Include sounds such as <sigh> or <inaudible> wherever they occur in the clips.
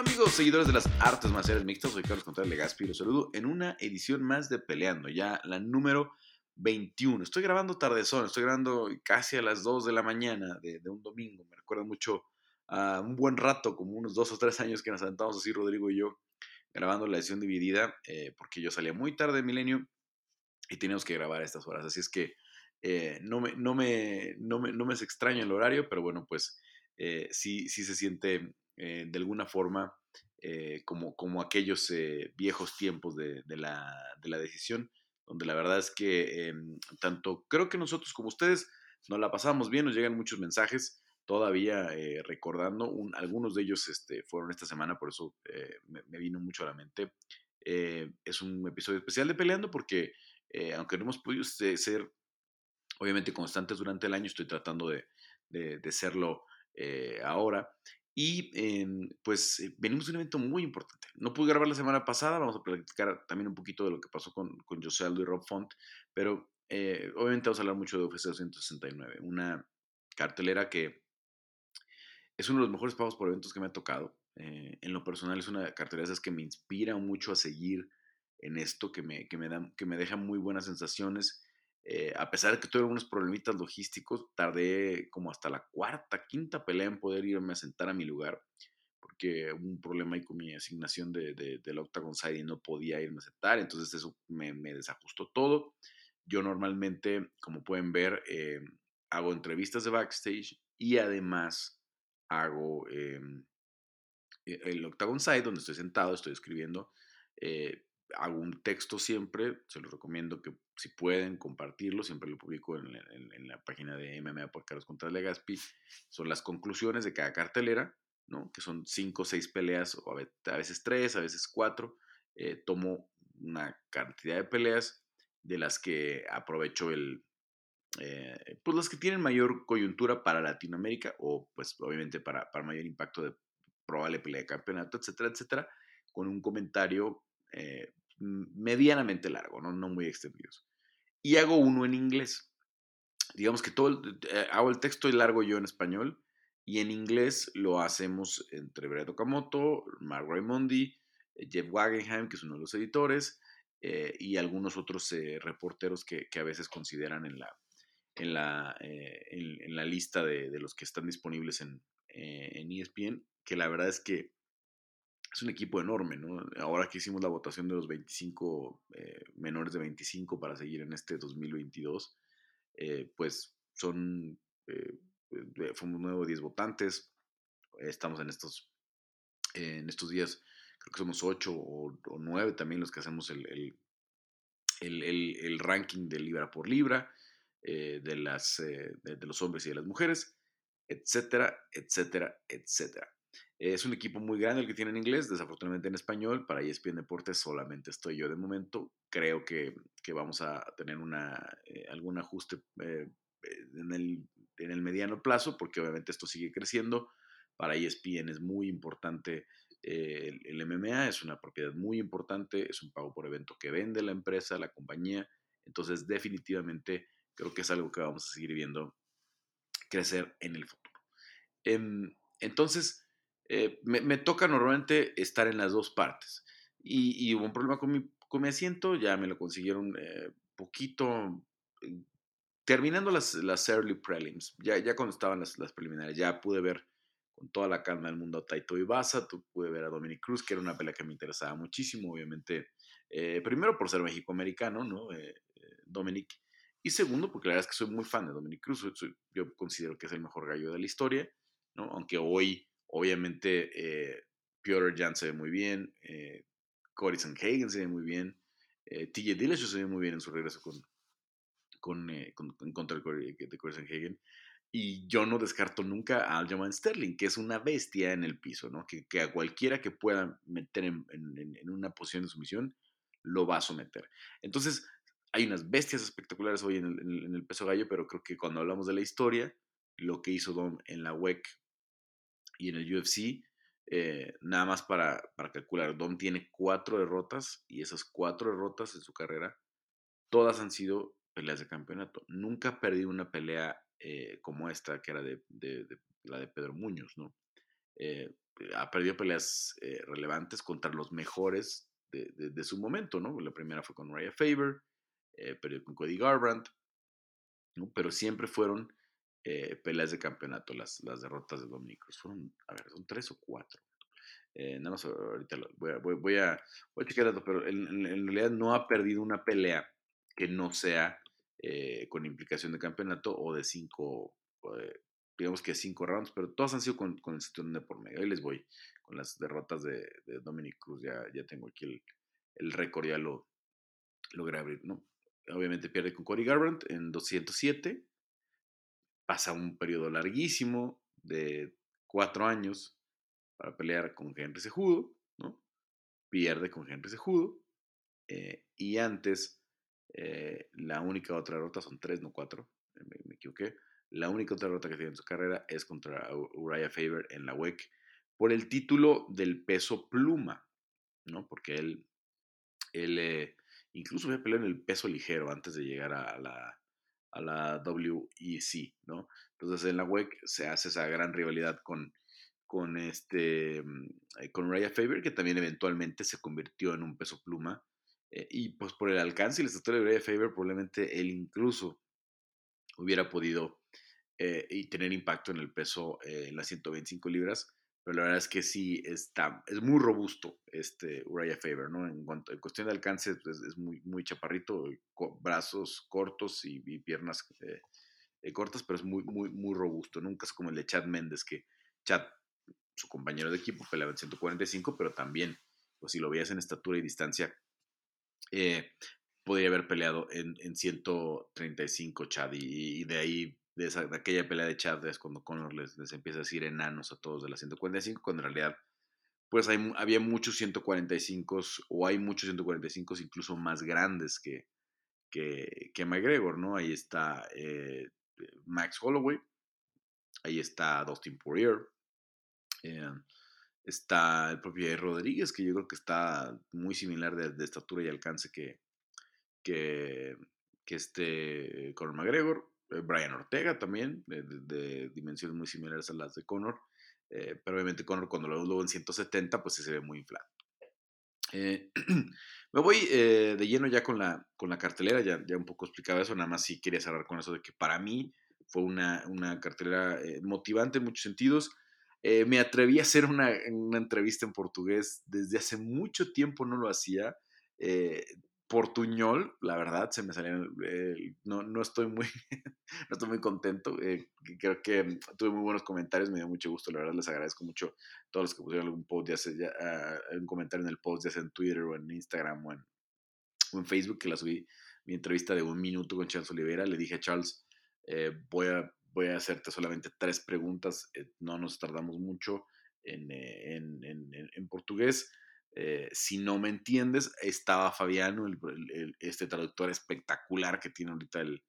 amigos, seguidores de las artes marciales mixtas? Soy Carlos Contreras Legaspi y los saludo en una edición más de Peleando, ya la número 21. Estoy grabando tardezón, estoy grabando casi a las 2 de la mañana de, un domingo. Me recuerda mucho a un buen rato, como unos dos o tres años que nos sentamos así Rodrigo y yo grabando la edición dividida, eh, porque yo salía muy tarde de Milenio y teníamos que grabar a estas horas. Así es que eh, no, me, no, me, no, me, no me es extraño el horario, pero bueno, pues eh, sí, sí se siente eh, de alguna forma eh, como, como aquellos eh, viejos tiempos de, la, decisión, donde la verdad es que em, tanto creo que nosotros como ustedes nos la pasamos bien, nos llegan muchos mensajes todavía recordando, algunos de ellos este, fueron esta semana, por eso me, vino mucho a la mente. es un episodio especial de Peleando porque aunque no hemos podido ser obviamente constantes durante el año, estoy tratando de, de serlo ahora. Y em, pues eh, venimos de un evento muy importante. No pude grabar la semana pasada, vamos a platicar también un poquito de lo que pasó con, con José Aldo y Rob Font, pero eh, obviamente vamos a hablar mucho de UFC 269, una cartelera que es uno de los mejores pagos por eventos que me ha tocado. Eh, en lo personal es una cartelera esas que me inspira mucho a seguir en esto, que me, que me, da, que me deja muy buenas sensaciones eh, a pesar de que tuve algunos problemitas logísticos, tardé como hasta la cuarta, quinta pelea en poder irme a sentar a mi lugar, porque hubo un problema ahí con mi asignación de, de, del Octagon Side y no podía irme a sentar, entonces eso me, desajustó todo. Yo normalmente, como pueden ver, eh, hago entrevistas de backstage y además hago em, e, el Octagon Side, donde estoy sentado, estoy escribiendo. Eh, hago un texto siempre, se los recomiendo que si pueden compartirlo, siempre lo publico en, la página de MMA por Carlos Contreras Legaspi, son las conclusiones de cada cartelera, ¿no? que son cinco o seis peleas, o a veces tres, a veces cuatro, eh, tomo una cantidad de peleas de las que aprovecho el, eh, pues las que tienen mayor coyuntura para Latinoamérica o pues obviamente para, para mayor impacto de probable pelea de campeonato, etcétera, etcétera, con un comentario eh, medianamente largo, ¿no? muy extendidos. Y hago uno en inglés. Digamos que todo el, eh, hago el texto y largo yo en español y en inglés lo hacemos entre Brett Okamoto, Mark Raimondi, eh, Jeff Wagenheim, que es uno de los editores, eh, y algunos otros reporteros que, a veces consideran en la, en la, en, la lista de, de, los que están disponibles en, en ESPN, que la verdad es que es un equipo enorme, ¿no? Ahora que hicimos la votación de los 25 eh, menores de 25 para seguir en este 2022, eh, pues son, eh, fuimos nuevo 10 votantes, estamos en estos, en estos días, creo que somos 8 o, 9 también los que hacemos el, el, el, el ranking de libra por libra, de, las, de los hombres y de las mujeres, etcétera, etcétera, etcétera. Es un equipo muy grande el que tiene en inglés, desafortunadamente en español. Para ESPN Deportes solamente estoy yo de momento. Creo que, vamos a tener una, eh, algún ajuste eh, en, el, en, el, mediano plazo, porque obviamente esto sigue creciendo. Para ESPN es muy importante eh, el, el, MMA, es una propiedad muy importante, es un pago por evento que vende la empresa, la compañía. Entonces, definitivamente creo que es algo que vamos a seguir viendo crecer en el futuro. Em, entonces, eh, me, toca normalmente estar en las dos partes. Y, hubo un problema con mi, asiento, ya me lo consiguieron eh, poquito, eh, terminando las, early prelims, ya, ya cuando estaban las, las, preliminares, ya pude ver con toda la calma del mundo a Taito Ibasa, pude ver a Dominic Cruz, que era una pelea que me interesaba muchísimo, obviamente, primero por ser mexicoamericano, ¿no? Dominic, y segundo porque la verdad es que soy muy fan de Dominic Cruz, yo considero que es el mejor gallo de la historia, ¿no? Aunque hoy Obviamente, eh, Piotr Jan se ve muy bien, eh, Cory Sanhagen se ve muy bien, eh, TJ Dillashaw se ve muy bien en su regreso con, con, eh, en contra de Cory, Sanhagen. Y yo no descarto nunca a Aljamain Sterling, que es una bestia en el piso, ¿no? Que, a cualquiera que pueda meter en, en, una posición de sumisión, lo va a someter. Entonces, hay unas bestias espectaculares hoy en el, en el, peso gallo, pero creo que cuando hablamos de la historia, lo que hizo Dom en la WEC y en el UFC, eh, nada más para, para calcular, Dom tiene cuatro derrotas y esas cuatro derrotas en su carrera, todas han sido peleas de campeonato. Nunca ha perdido una pelea eh, como esta, que era de, la de Pedro Muñoz, ¿no? Eh, ha perdido peleas relevantes contra los mejores de, su momento, ¿no? La primera fue con Raya Faber, perdió con Cody Garbrandt. Pero siempre fueron peleas de campeonato las, las derrotas de Dominic Fueron, a ver, son tres o cuatro. nada más ahorita voy, a, voy, a, voy a checar dato, pero en, realidad no ha perdido una pelea que no sea con implicación de campeonato o de cinco, digamos que cinco rounds, pero todos han sido con, con el cinturón de por medio. Ahí les voy con las derrotas de, Dominic Cruz, ya, ya tengo aquí el, el récord, ya lo logré abrir, ¿no? Obviamente pierde con Cody Garbrandt en 207, pasa un periodo larguísimo de cuatro años para pelear con Henry Sejudo, ¿no? Pierde con Henry Sejudo, eh, y antes eh, la única otra derrota son tres, no cuatro, me, me equivoqué la única otra derrota que tiene en su carrera es contra Uriah Faber en la WEC por el título del peso pluma, ¿no? Porque él, él eh, incluso había peleado en el peso ligero antes de llegar a la, a la WEC, ¿no? Entonces en la WEC se hace esa gran rivalidad con, con, este, mm, eh, con Uriah Faber, que también eventualmente se convirtió en un peso pluma. Eh, y pues por el alcance y la estatura de Uriah Faber, probablemente él incluso hubiera podido eh, y tener impacto en el peso eh, en las 125 libras. Pero la verdad es que sí está, es muy robusto este Uriah Faber, ¿no? En, cuanto, en cuestión de alcance, pues, es muy, muy chaparrito, brazos cortos y, piernas eh, cortas, pero es muy, muy, muy robusto. Nunca es como el de Chad Méndez, que Chad, su compañero de equipo, peleaba en 145, pero también, pues si lo veías en estatura y distancia, podría haber peleado en, en 135 Chad y, de ahí de, esa, aquella pelea de Chad es cuando Conor les, les, empieza a decir enanos a todos de la 145, cuando en realidad pues hay, había muchos 145 o hay muchos 145 incluso más grandes que, que, que McGregor, ¿no? Ahí está eh, Max Holloway, ahí está Dustin Poirier, eh, está el propio Rodríguez, que yo creo que está muy similar de, de estatura y alcance que, que, que este Conor McGregor. Eh, Brian Ortega también, de, dimensiones muy similares a las de Conor. Eh, pero obviamente Conor cuando lo vemos en 170, pues se ve muy inflado. Eh, <clears throat> me voy de lleno ya con la, con la cartelera, ya, ya un poco explicaba eso, nada más si quería cerrar con eso de que para mí fue una, una cartelera motivante en muchos sentidos. me atreví a hacer una, una, entrevista en portugués, desde hace mucho tiempo no lo hacía portuñol, la verdad, se me salieron, eh, no, no, estoy muy, <laughs> no estoy muy contento, eh, creo que tuve muy buenos comentarios, me dio mucho gusto, la verdad les agradezco mucho a todos los que pusieron algún post, ya sea, ah, un comentario en el post, ya sea en Twitter o en Instagram o en, Facebook, que la subí, mi entrevista de un minuto con Charles Oliveira, le dije a Charles, eh, voy, a, voy a hacerte solamente tres preguntas, no nos tardamos mucho en, en, en portugués, eh, si no me entiendes, estaba Fabiano, el, este traductor espectacular que tiene ahorita el,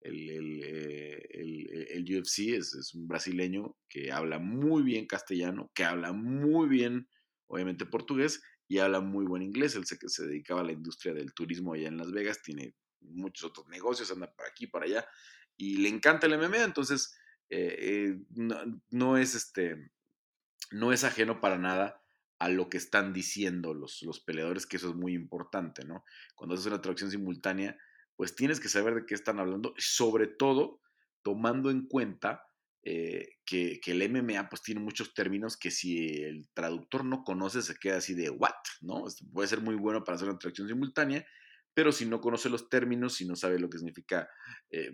el, eh, UFC, es, un brasileño que habla muy bien castellano, que habla muy bien, obviamente, portugués y habla muy buen inglés. Él que se dedicaba a la industria del turismo allá en Las Vegas, tiene muchos otros negocios, anda por aquí, por allá, y le encanta el MMA, entonces eh, no, no, es este, no es ajeno para nada a lo que están diciendo los, los peleadores, que eso es muy importante, ¿no? Cuando haces una traducción simultánea, pues tienes que saber de qué están hablando, sobre todo tomando en cuenta eh, que, que, el MMA pues tiene muchos términos que si el traductor no conoce se queda así de what, ¿no? Puede ser muy bueno para hacer una traducción simultánea, pero si no conoce los términos, si no sabe lo que significa, eh,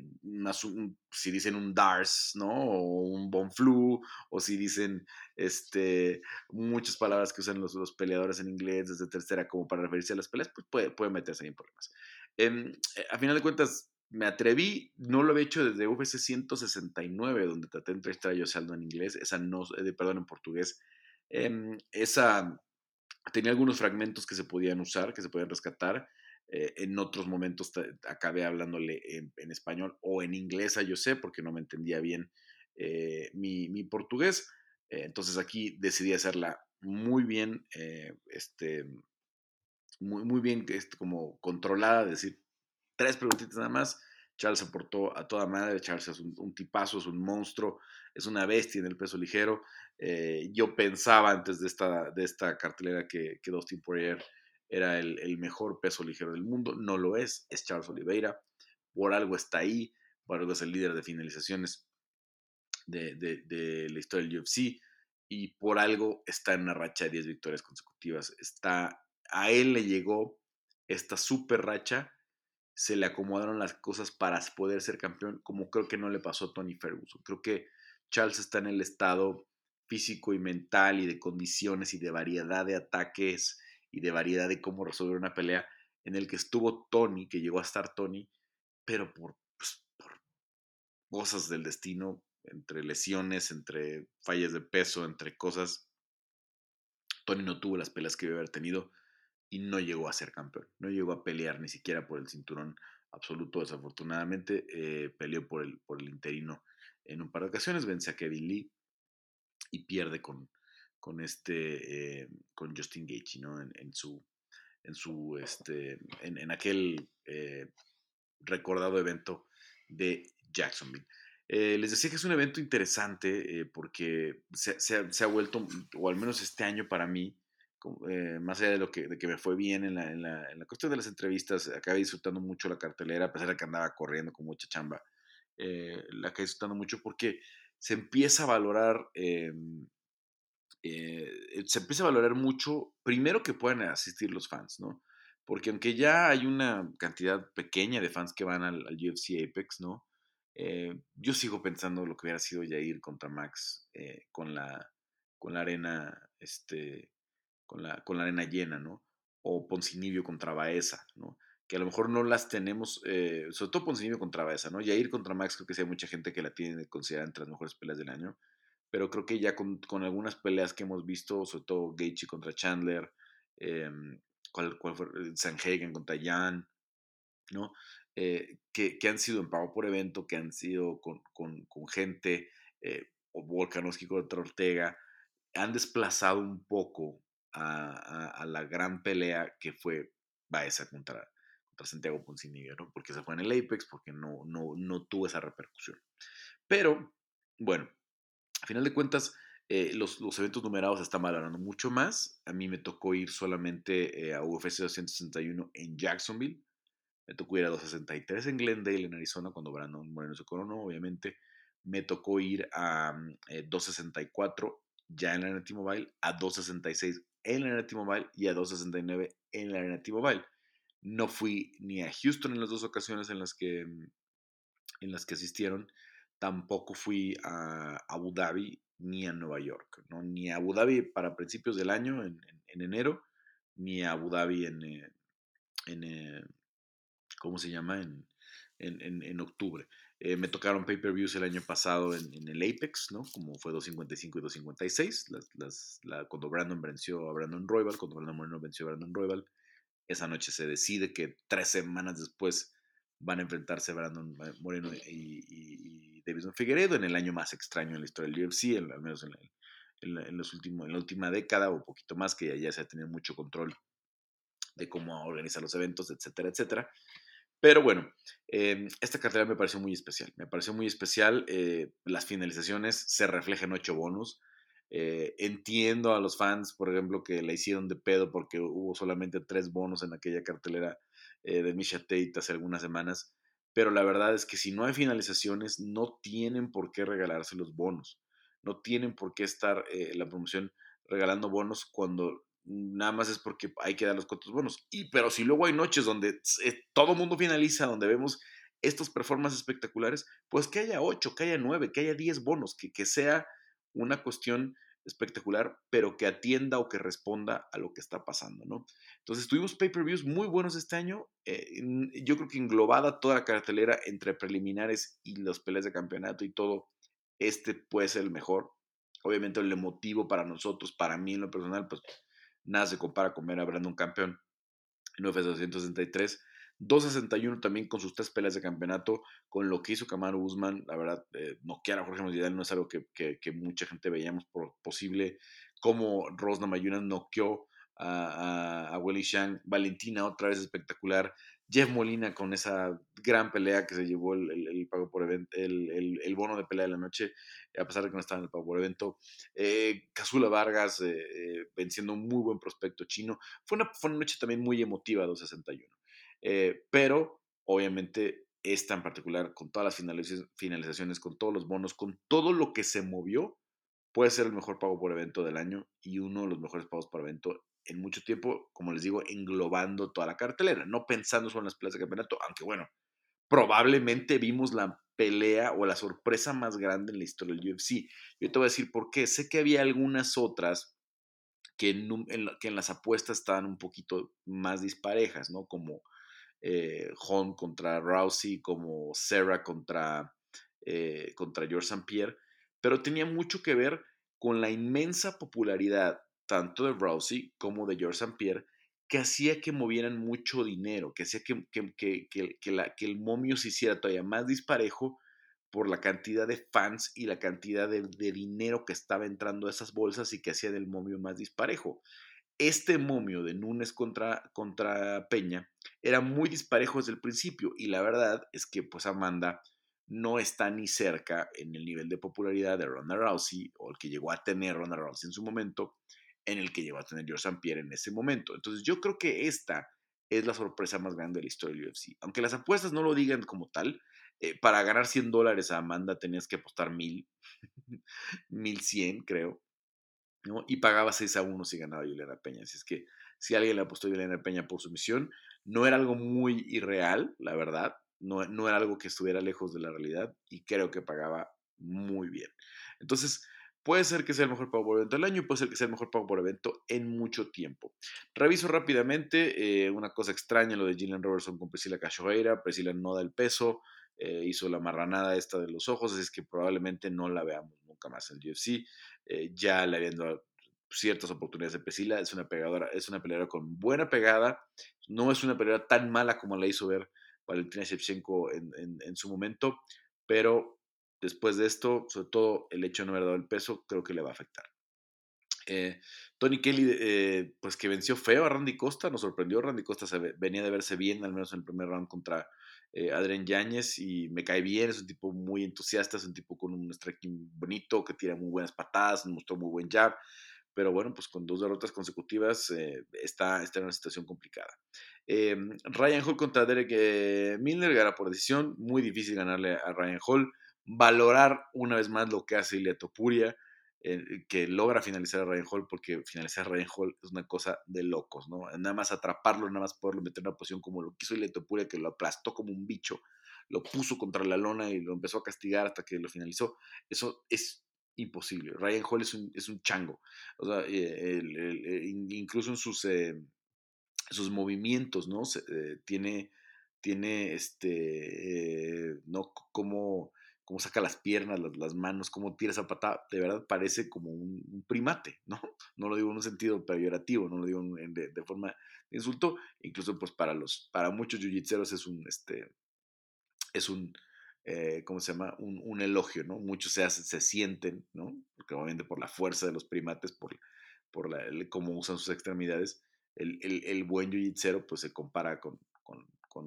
si dicen un DARS, ¿no? O un Bonflu, o si dicen este, muchas palabras que usan los, los, peleadores en inglés desde tercera como para referirse a las peleas, pues puede, puede meterse ahí en problemas. Em, eh, a final de cuentas, me atreví, no lo había hecho desde UFC 169, donde traté de entrevistar a José Aldo en inglés, esa no, eh, perdón, en portugués. Em, esa tenía algunos fragmentos que se podían usar, que se podían rescatar. Eh, en otros momentos acabé hablándole en, español o en inglés a yo sé porque no me entendía bien eh, mi, portugués. Eh, entonces aquí decidí hacerla muy bien, este, muy, muy bien como controlada, decir tres preguntitas nada más, Charles aportó a toda madre. Charles es un, tipazo, es un monstruo, es una bestia en el peso ligero. Yo pensaba antes de esta, de esta cartelera que, que Dustin Poirier era el, el, mejor peso ligero del mundo. No lo es, es Charles Oliveira. Por algo está ahí, por algo es el líder de finalizaciones de, de, la historia del UFC y por algo está en una racha de 10 victorias consecutivas. Está, a él le llegó esta super racha se le acomodaron las cosas para poder ser campeón, como creo que no le pasó a Tony Ferguson. Creo que Charles está en el estado físico y mental y de condiciones y de variedad de ataques y de variedad de cómo resolver una pelea en el que estuvo Tony, que llegó a estar Tony, pero por, pues, por cosas del destino, entre lesiones, entre fallas de peso, entre cosas, Tony no tuvo las peleas que debe haber tenido y no llegó a ser campeón. No llegó a pelear ni siquiera por el cinturón absoluto, desafortunadamente. Eh, peleó por el, por el interino en un par de ocasiones, vence a Kevin Lee y pierde con, con este eh, con Justin Gaethje, ¿no? En, su en su este en, aquel eh, recordado evento de Jacksonville. les decía que es un evento interesante porque se, se, ha vuelto, o al menos este año para mí, eh, más allá de lo que, de que me fue bien en la, en, la, en la, cuestión de las entrevistas, acabé disfrutando mucho la cartelera, a pesar de que andaba corriendo con mucha chamba, eh, la acabé disfrutando mucho porque se empieza a valorar, em, eh, se empieza a valorar mucho, primero que puedan asistir los fans, ¿no? Porque aunque ya hay una cantidad pequeña de fans que van al, UFC Apex, ¿no? yo sigo pensando lo que hubiera sido ya ir contra Max con, la, con la arena, este, con la, con la arena llena, ¿no? O Poncinibio contra Baeza, ¿no? Que a lo mejor no las tenemos, eh, sobre todo Poncinibio contra Baeza, ¿no? ir contra Max creo que sí hay mucha gente que la tiene considerada entre las mejores peleas del año, pero creo que ya con, algunas peleas que hemos visto, sobre todo Gaethje contra Chandler, eh, ¿cuál? Sanhagen contra Jan, ¿no? Eh, que, han sido en pago por evento, que han sido con, gente, eh, o Volkanovski contra Ortega, han desplazado un poco a, la gran pelea que fue Baeza contra, contra Santiago Poncinibio, ¿no? Porque se fue en el Apex, porque no, no, no tuvo esa repercusión. Pero, bueno, a final de cuentas, eh, los, los, eventos numerados están valorando mucho más. A mí me tocó ir solamente eh, a UFC 261 en Jacksonville. Me tocó ir a 263 en Glendale, en Arizona, cuando Brandon Moreno se coronó, obviamente. Me tocó ir a 264 mm, eh, ya en la Arena T-Mobile, a 266 en la Arena T-Mobile y a 269 en la Arena T-Mobile. No fui ni a Houston en las dos ocasiones en las que, mm, en las que asistieron. Tampoco fui a Abu Dhabi ni a Nueva York. ¿no? Ni a Abu Dhabi para principios del año, en, enero, ni a Abu Dhabi en, eh, en eh, ¿cómo se llama? En, en octubre. Eh, me tocaron pay-per-views el año pasado en, el Apex, ¿no? Como fue 255 y 256, las, cuando Brandon venció a Brandon Royal, cuando Brandon Moreno venció a Brandon Royal. Esa noche se decide que tres semanas después van a enfrentarse Brandon Moreno y, y, Davidson Figueredo en el año más extraño en la historia del UFC, al menos en, los últimos, en la última década o poquito más, que ya se ha tenido mucho control de cómo organizar los eventos, etcétera, etcétera. Pero bueno, em, esta cartera me pareció muy especial. Me pareció muy especial. Eh, las finalizaciones se reflejan ocho bonos. Eh, entiendo a los fans, por ejemplo, que la hicieron de pedo porque hubo solamente tres bonos en aquella cartelera eh, de Misha Tate hace algunas semanas. Pero la verdad es que si no hay finalizaciones, no tienen por qué regalarse los bonos. No tienen por qué estar la promoción regalando bonos cuando nada más es porque hay que dar los cuantos bonos. Y, pero si luego hay noches donde eh, todo mundo finaliza, donde vemos estos performances espectaculares, pues que haya 8, que haya 9, que haya 10 bonos, que, que sea una cuestión espectacular, pero que atienda o que responda a lo que está pasando, ¿no? Entonces tuvimos pay-per-views muy buenos este año, eh, yo creo que englobada toda la cartelera entre preliminares y los peleas de campeonato y todo, este puede ser el mejor. Obviamente el emotivo para nosotros, para mí en lo personal, pues nada se compara con ver a Brandon campeón en UFC 263. 261 también con sus tres peleas de campeonato, con lo que hizo Kamaru Usman, la verdad, eh, noquear a Jorge Masvidal no es algo que, mucha gente veíamos por posible, como Rosna Mayuna noqueó a, a, Willy Shang. Valentina otra vez espectacular. Jeff Molina con esa gran pelea que se llevó el, pago por el, bono de pelea de la noche, a pesar de que no estaba en el pago por evento. Eh, Casula Vargas eh, eh, venciendo un muy buen prospecto chino. Fue una, fue una noche también muy emotiva, 261. Eh, pero, obviamente, esta en particular, con todas las finalizaciones, con todos los bonos, con todo lo que se movió, puede ser el mejor pago por evento del año y uno de los mejores pagos por evento en mucho tiempo, como les digo, englobando toda la cartelera, no pensando solo en las peleas de campeonato, aunque bueno, probablemente vimos la pelea o la sorpresa más grande en la historia del UFC. Yo te voy a decir por qué. Sé que había algunas otras que en, que en las apuestas estaban un poquito más disparejas, ¿no? Como eh, contra Rousey, como Sarah contra, eh, contra George St. Pierre, pero tenía mucho que ver con la inmensa popularidad tanto de Rousey como de George St. Pierre, que hacía que movieran mucho dinero, que hacía que, que, que, la, que, el momio se hiciera todavía más disparejo por la cantidad de fans y la cantidad de, de, dinero que estaba entrando a esas bolsas y que hacía del momio más disparejo. Este momio de Núñez contra, contra Peña era muy disparejo desde el principio y la verdad es que pues Amanda no está ni cerca en el nivel de popularidad de Ronda Rousey o el que llegó a tener Ronda Rousey en su momento en el que llegó a tener George St. Pierre en ese momento. Entonces yo creo que esta es la sorpresa más grande de la historia del UFC. Aunque las apuestas no lo digan como tal, eh, para ganar 100 dólares a Amanda tenías que apostar 1000, 1100 <laughs> creo, ¿no? y pagaba 6 a 1 si ganaba Juliana Peña. Así es que si alguien le apostó a Juliana Peña por su misión, no era algo muy irreal, la verdad, no, no era algo que estuviera lejos de la realidad y creo que pagaba muy bien. Entonces, Puede ser que sea el mejor pago por evento del año, puede ser que sea el mejor pago por evento en mucho tiempo. Reviso rápidamente eh, una cosa extraña, lo de Gillian Robertson con Priscila Cachoeira. Priscila no da el peso, eh, hizo la marranada esta de los ojos, así es que probablemente no la veamos nunca más en el UFC. Eh, ya le habían ciertas oportunidades de Priscila, es una pegadora, es una peleadora con buena pegada, no es una peleadora tan mala como la hizo ver Valentina Shevchenko en, en su momento, pero Después de esto, sobre todo el hecho de no haber dado el peso, creo que le va a afectar. Eh, Tony Kelly, eh, pues que venció feo a Randy Costa, nos sorprendió. Randy Costa se venía de verse bien, al menos en el primer round contra eh, Adrián Yáñez, y me cae bien. Es un tipo muy entusiasta, es un tipo con un striking bonito, que tira muy buenas patadas, mostró muy buen jab. Pero bueno, pues con dos derrotas consecutivas está, está en una situación complicada. Ryan Hall contra Derek Miller, gana por decisión. Muy difícil ganarle a Ryan Hall valorar una vez más lo que hace Ilia Topuria, eh, que logra finalizar a Ryan Hall, porque finalizar a Ryan Hall es una cosa de locos, ¿no? Nada más atraparlo, nada más poderlo meter en una posición como lo quiso Ilia Topuria, que lo aplastó como un bicho, lo puso contra la lona y lo empezó a castigar hasta que lo finalizó. Eso es imposible. Ryan Hall es un, es un chango. O sea, eh, incluso en sus, eh, sus movimientos, ¿no? tiene, tiene este, ¿no? Como cómo saca las piernas, las, manos, cómo tira esa patada, de verdad parece como un, primate, ¿no? <laughs> No lo digo en un sentido peyorativo, no lo digo de, forma de insulto, incluso pues para los, para muchos yujitseros es un, este, es un, eh, ¿cómo se llama? Un, elogio, ¿no? Muchos se, se sienten, ¿no? Porque obviamente por la fuerza de los primates, por, por la, cómo usan sus extremidades, el, el, buen yujitsero pues se compara con, con,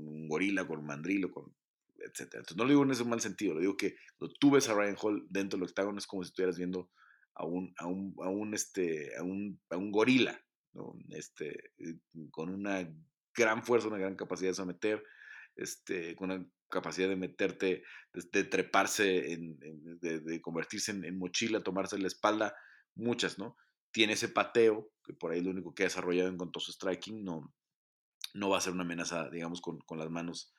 un gorila, con un mandrilo, con entonces, no lo digo en ese mal sentido, lo digo que cuando tú ves a Ryan Hall dentro del octágono es como si estuvieras viendo a un, a un, a un, este, a un, a un gorila, ¿no? este, con una gran fuerza, una gran capacidad de someter, este, con una capacidad de meterte, de, treparse, de, convertirse en, mochila, tomarse la espalda, muchas, ¿no? Tiene ese pateo, que por ahí lo único que ha desarrollado en cuanto a su striking, no, no va a ser una amenaza, digamos, con, con las manos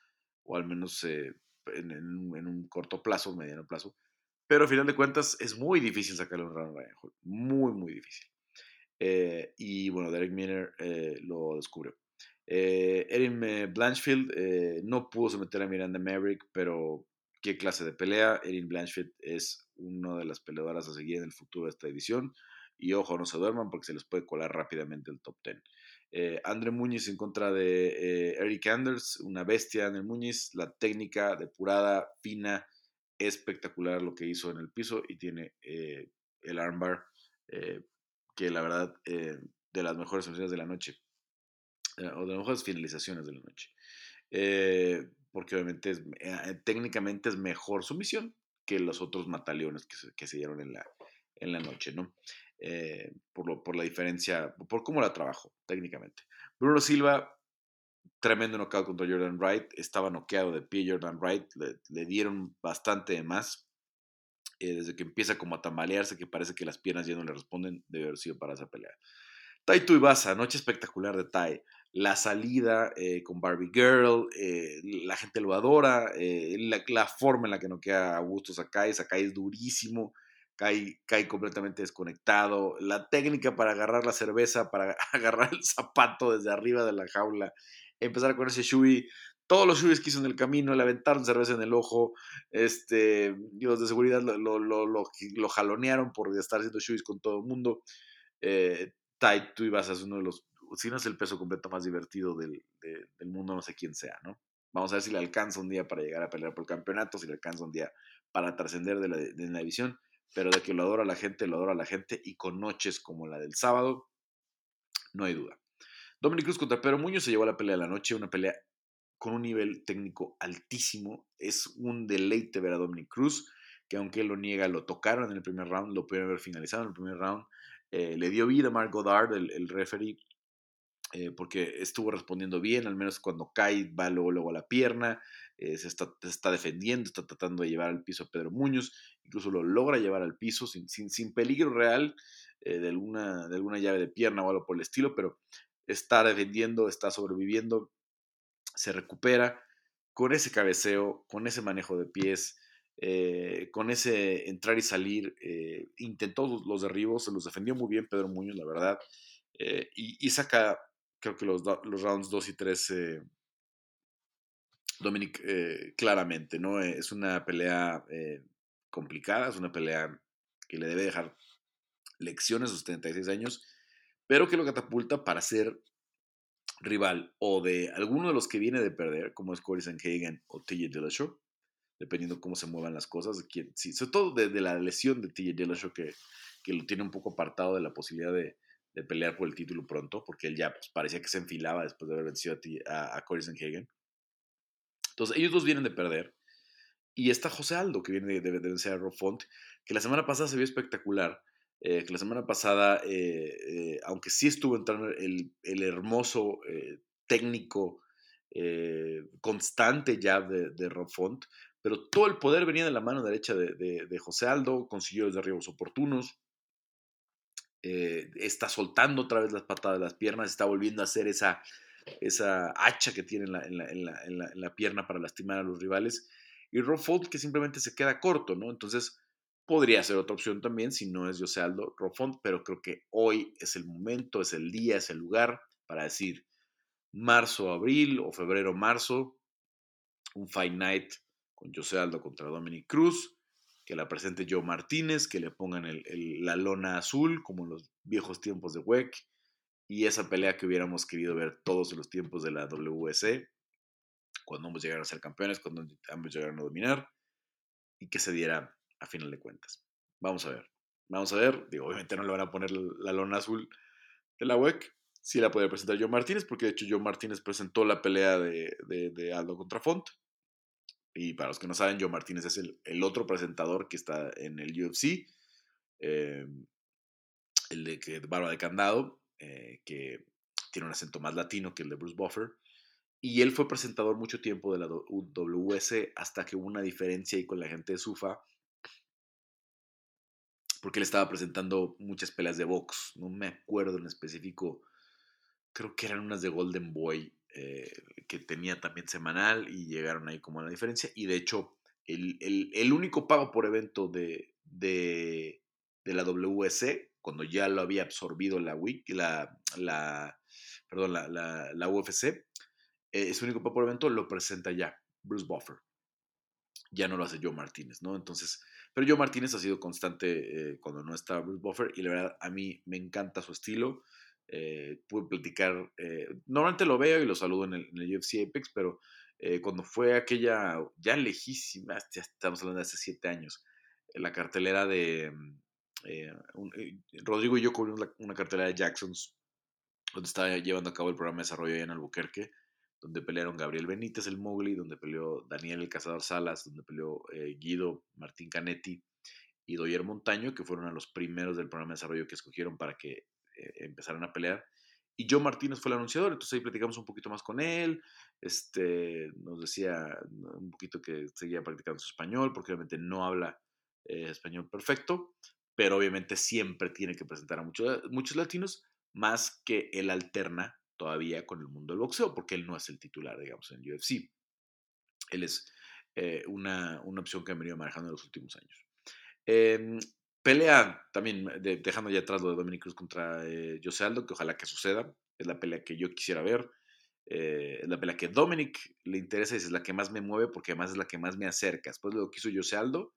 o al menos eh, en, un corto plazo, mediano plazo. Pero al final de cuentas es muy difícil sacarle un run a Ryan Hall, muy, muy difícil. Eh, y bueno, Derek Miner eh, lo descubrió. Erin Blanchfield no pudo someter a Miranda Maverick, pero qué clase de pelea. Erin Blanchfield es una de las peleadoras a seguir en el futuro de esta división. Y ojo, no se duerman porque se les puede colar rápidamente el top 10. Eh, André Muñiz en contra de eh, Eric Anders, una bestia André Muñiz, la técnica depurada, fina, espectacular lo que hizo en el piso y tiene eh, el armbar que la verdad de las mejores semifinales de la noche, o de las mejores finalizaciones de la noche. porque obviamente técnicamente es mejor su misión que los otros mataleones que se, que se dieron en la, en la noche, ¿no? por, lo, por la diferencia, por cómo la trabajó técnicamente. Bruno Silva tremendo knockout contra Jordan Wright. Estaba noqueado de pie Jordan Wright. Le, dieron bastante de más. Eh, desde que empieza como a tambalearse, que parece que las piernas ya no le responden, debe haber sido para esa pelea. Tai Tuivasa, noche espectacular de Tai. La salida eh, con Barbie Girl, eh, la gente lo adora, la, la, forma en la que noquea a Augusto Sakai, Sakai es durísimo, cae, cae completamente desconectado, la técnica para agarrar la cerveza, para <laughs> agarrar el zapato desde arriba de la jaula, empezar con ese Shui, todos los Shuis que hizo en el camino, le aventaron cerveza en el ojo, este, los de seguridad lo, lo, lo, lo jalonearon por estar haciendo Shuis con todo el mundo. Eh, Tai Tuivasa es uno de los, si no es el peso completo más divertido del, del mundo, no sé quién sea, ¿no? Vamos a ver si le alcanza un día para llegar a pelear por el campeonato, si le alcanza un día para trascender de la, de la división, pero de que lo adora la gente, lo adora la gente, y con noches como la del sábado, no hay duda. Dominic Cruz contra Pedro Muñoz se llevó la pelea de la noche, una pelea con un nivel técnico altísimo. Es un deleite ver a Dominic Cruz, que aunque lo niega, lo tocaron en el primer round, lo pudieron haber finalizado en el primer round. Eh, le dio vida a Mark Goddard, el, referee, eh, porque estuvo respondiendo bien, al menos cuando cae va luego, luego a la pierna, eh, se, está, está, defendiendo, está tratando de llevar al piso a Pedro Muñoz, incluso lo logra llevar al piso sin, sin, sin peligro real de, alguna, de alguna llave de pierna o algo por el estilo, pero está defendiendo, está sobreviviendo, se recupera con ese cabeceo, con ese manejo de pies, eh, con ese entrar y salir, eh, intentó los derribos, se los defendió muy bien Pedro Muñoz, la verdad, eh, y, saca, creo que los, los rounds 2 y 3, Dominic, claramente, ¿no? es una pelea complicada, es una pelea que le debe dejar lecciones a sus 36 años pero que lo catapulta para ser rival o de alguno de los que viene de perder, como es Corey Sanhagen o TJ Dillashaw, dependiendo cómo se muevan las cosas. sobre todo de, la lesión de TJ Dillashaw, que, que lo tiene un poco apartado de la posibilidad de, pelear por el título pronto, porque él ya pues, parecía que se enfilaba después de haber vencido a, a, Corey Sanhagen. Entonces, ellos dos vienen de perder. Y está José Aldo, que viene de, de vencer a Rob Font, que la semana pasada se vio espectacular eh, que la semana pasada, eh, eh, aunque sí estuvo entrando el, el hermoso técnico constante ya de, de, Rob Font, pero todo el poder venía de la mano derecha de, de, José Aldo, consiguió los derribos oportunos, está soltando otra vez las patadas de las piernas, está volviendo a hacer esa, esa hacha que tiene en la, en, la, en, la, en la, pierna para lastimar a los rivales, y Rob Font que simplemente se queda corto, ¿no? Entonces Podría ser otra opción también si no es José Aldo Rofont, pero creo que hoy es el momento, es el día, es el lugar para decir marzo, abril o febrero, marzo, un Fight Night con José Aldo contra Dominic Cruz, que la presente Joe Martínez, que le pongan la lona azul como en los viejos tiempos de WEC y esa pelea que hubiéramos querido ver todos los tiempos de la WC, cuando ambos llegaron a ser campeones, cuando ambos llegaron a dominar y que se diera a final de cuentas. Vamos a ver. Vamos a ver. Digo, obviamente no le van a poner la lona azul de la WEC. Sí la puede presentar Joe Martínez, porque de hecho Joe Martínez presentó la pelea de, de, Aldo contra Font. Y para los que no saben, Joe Martínez es el, otro presentador que está en el UFC. Em, el de que Barba de Candado, eh, que tiene un acento más latino que el de Bruce Buffer. Y él fue presentador mucho tiempo de la WS hasta que hubo una diferencia ahí con la gente de SUFA porque él estaba presentando muchas peleas de box, no me acuerdo en específico, creo que eran unas de Golden Boy eh, que tenía también semanal y llegaron ahí como la diferencia y de hecho el, único pago por evento de, de, la WC, cuando ya lo había absorbido la, la, la, perdón, la, la, UFC, eh, ese único pago por evento lo presenta ya Bruce Buffer. Ya no lo hace Joe Martínez, ¿no? Entonces, pero Joe Martínez ha sido constante eh, cuando no está Bruce Buffer y la verdad a mí me encanta su estilo. Eh, pude platicar, eh, normalmente lo veo y lo saludo en el, en UFC Apex, pero cuando fue aquella ya lejísima, ya estamos hablando de hace siete años, la cartelera de... Mm, Rodrigo y yo cubrimos una cartelera de Jacksons donde estaba llevando a cabo el programa de desarrollo allá en Albuquerque, donde pelearon Gabriel Benítez, el Mowgli, donde peleó Daniel el Cazador Salas, donde peleó eh, Guido Martín Canetti y Doyer Montaño, que fueron a los primeros del programa de desarrollo que escogieron para que eh, empezaran a pelear. Y Joe Martínez fue el anunciador, entonces ahí platicamos un poquito más con él, este, nos decía un poquito que seguía practicando su español, porque obviamente no habla eh, español perfecto, pero obviamente siempre tiene que presentar a muchos, muchos latinos, más que él alterna todavía con el mundo del boxeo, porque él no es el titular, digamos, en UFC. Él es eh, una, una, opción que ha venido manejando en los últimos años. Eh, pelea también, dejando ya atrás lo de Dominic Cruz contra eh, Aldo, que ojalá que suceda, es la pelea que yo quisiera ver. Eh, es la pelea que Dominic le interesa y es la que más me mueve porque además es la que más me acerca. Después de lo que hizo José Aldo,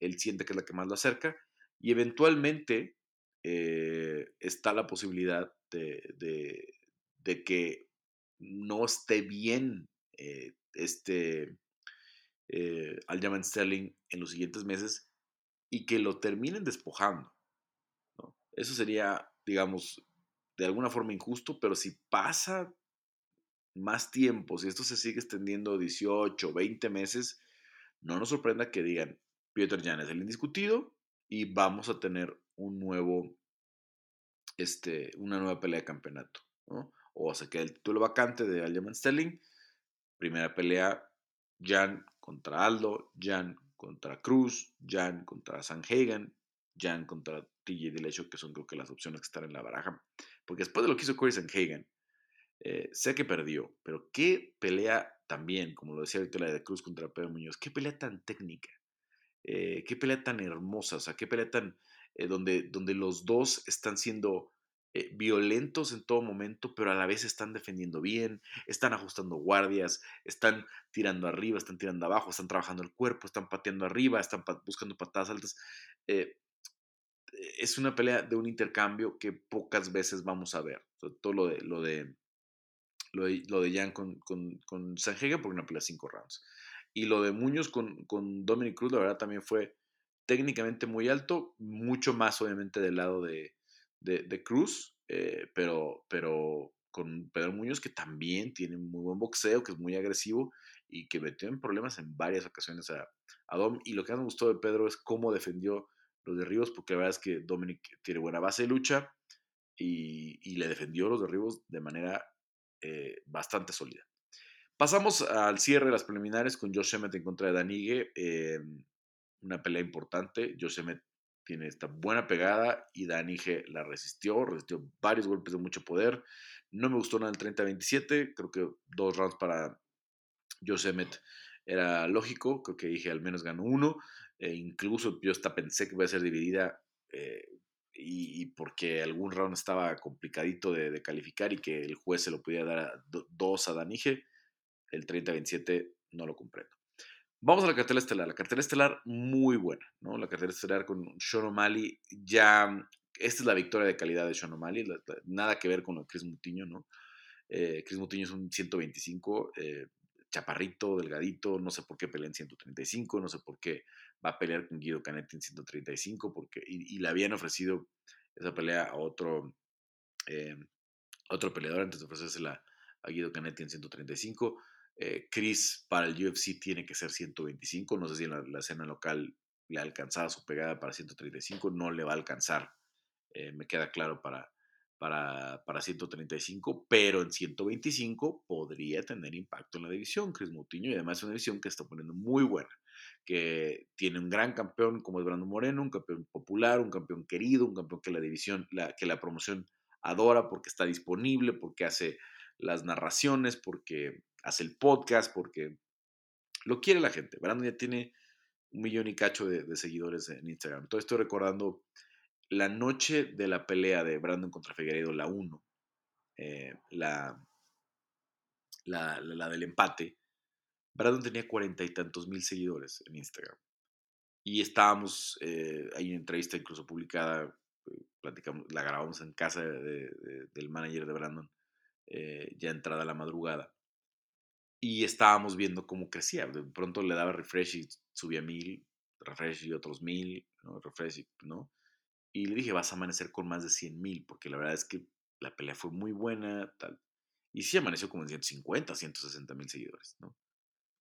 él siente que es la que más lo acerca y eventualmente eh, está la posibilidad de, de, que no esté bien eh, este eh, Aljamain Sterling en los siguientes meses y que lo terminen despojando. Eso sería, digamos, de alguna forma injusto, pero si pasa más tiempo, si esto se sigue extendiendo 18, 20 meses, no nos sorprenda que digan, Peter Jan es el indiscutido y vamos a tener un nuevo, este, una nueva pelea de campeonato. O se queda el título vacante de Aljamain Sterling, primera pelea, Jan contra Aldo, Jan contra Cruz, Jan contra Sanhagen, Jan contra TJ Dillashaw, que son creo que las opciones que están en la baraja, porque después de lo que hizo Corey Sanhagen, eh, sé que perdió, pero qué pelea también, como lo decía ahorita la de Cruz contra Pedro Muñoz, qué pelea tan técnica. Eh, qué pelea tan hermosa, o sea, qué pelea tan, eh, donde, donde los dos están siendo eh, violentos en todo momento, pero a la vez están defendiendo bien, están ajustando guardias, están tirando arriba, están tirando abajo, están trabajando el cuerpo, están pateando arriba, están buscando patadas altas. es una pelea de un intercambio que pocas veces vamos a ver, todo lo de, lo de, lo de, Jan con, con, con porque una pelea de cinco rounds. Y lo de Muñoz con, con Dominic Cruz, la verdad, también fue técnicamente muy alto, mucho más obviamente del lado de, de, Cruz, eh, pero, pero con Pedro Muñoz, que también tiene muy buen boxeo, que es muy agresivo y que metió en problemas en varias ocasiones a, a Dom. Y lo que más me gustó de Pedro es cómo defendió los derribos, porque la verdad es que Dominic tiene buena base de lucha y, y le defendió los derribos de manera eh, bastante sólida. Pasamos al cierre de las preliminares con Josh Emmett en contra de Danigue. Em, una pelea importante. Josh Emmett tiene esta buena pegada y Danige la resistió, resistió varios golpes de mucho poder. No me gustó nada el 30-27. Creo que dos rounds para Josh Emmett era lógico. Creo que dije al menos ganó uno. E incluso yo hasta pensé que iba a ser dividida. Eh, y, porque algún round estaba complicadito de, calificar y que el juez se lo podía dar a dos a Danige el 30-27 no lo comprendo. Vamos a la cartela estelar. La cartela estelar muy buena, ¿no? La cartela estelar con Sean O'Malley ya... Esta es la victoria de calidad de Sean O'Malley, nada que ver con lo de Chris Mutiño, ¿no? Eh, Chris Mutiño es un 125, eh, chaparrito, delgadito, no sé por qué pelea en 135, no sé por qué va a pelear con Guido Canetti en 135, porque, y, le habían ofrecido esa pelea a otro, eh, otro peleador antes de ofrecérsela a Guido Canetti en 135. Eh, Chris para el UFC tiene que ser 125. No sé si en la, escena local le ha alcanzado su pegada para 135. No le va a alcanzar, eh, me queda claro, para, para, para 135. Pero en 125 podría tener impacto en la división. Chris Moutinho y además es una división que está poniendo muy buena. Que tiene un gran campeón como es Brandon Moreno, un campeón popular, un campeón querido, un campeón que la división, la, que la promoción adora porque está disponible, porque hace las narraciones, porque hace el podcast, porque lo quiere la gente. Brandon ya tiene un millón y cacho de, seguidores en Instagram. Entonces estoy recordando la noche de la pelea de Brandon contra Figueiredo, la 1, eh, la, la, del empate. Brandon tenía cuarenta y tantos mil seguidores en Instagram. Y estábamos, eh, hay una entrevista incluso publicada, eh, platicamos, la grabamos en casa del manager de Brandon, ya entrada la madrugada y estábamos viendo cómo crecía. De pronto le daba refresh y subía mil, refresh y otros mil, refresh, ¿no? Y le dije, vas a amanecer con más de 100 mil, porque la verdad es que la pelea fue muy buena, tal. Y sí amaneció como en 150, 160 mil seguidores, ¿no?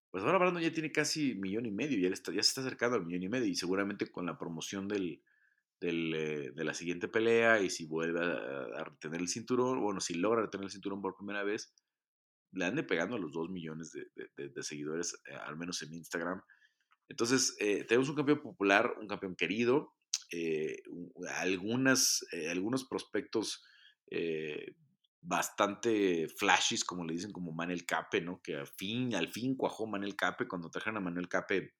Pues ahora Brandon ya tiene casi millón y medio, ya, está, ya se está acercando al millón y medio y seguramente con la promoción del, eh, de la siguiente pelea y si vuelve a, retener el cinturón, bueno, si logra retener el cinturón por primera vez, le ande pegando a los 2 millones de, seguidores, eh, al menos en Instagram. Entonces, eh, tenemos un campeón popular, un campeón querido, algunas, algunos prospectos bastante flashes, como le dicen, como Manel Cape, ¿no? Que al fin, al fin cuajó Manel Cape. Cuando trajeron a Manuel Cape,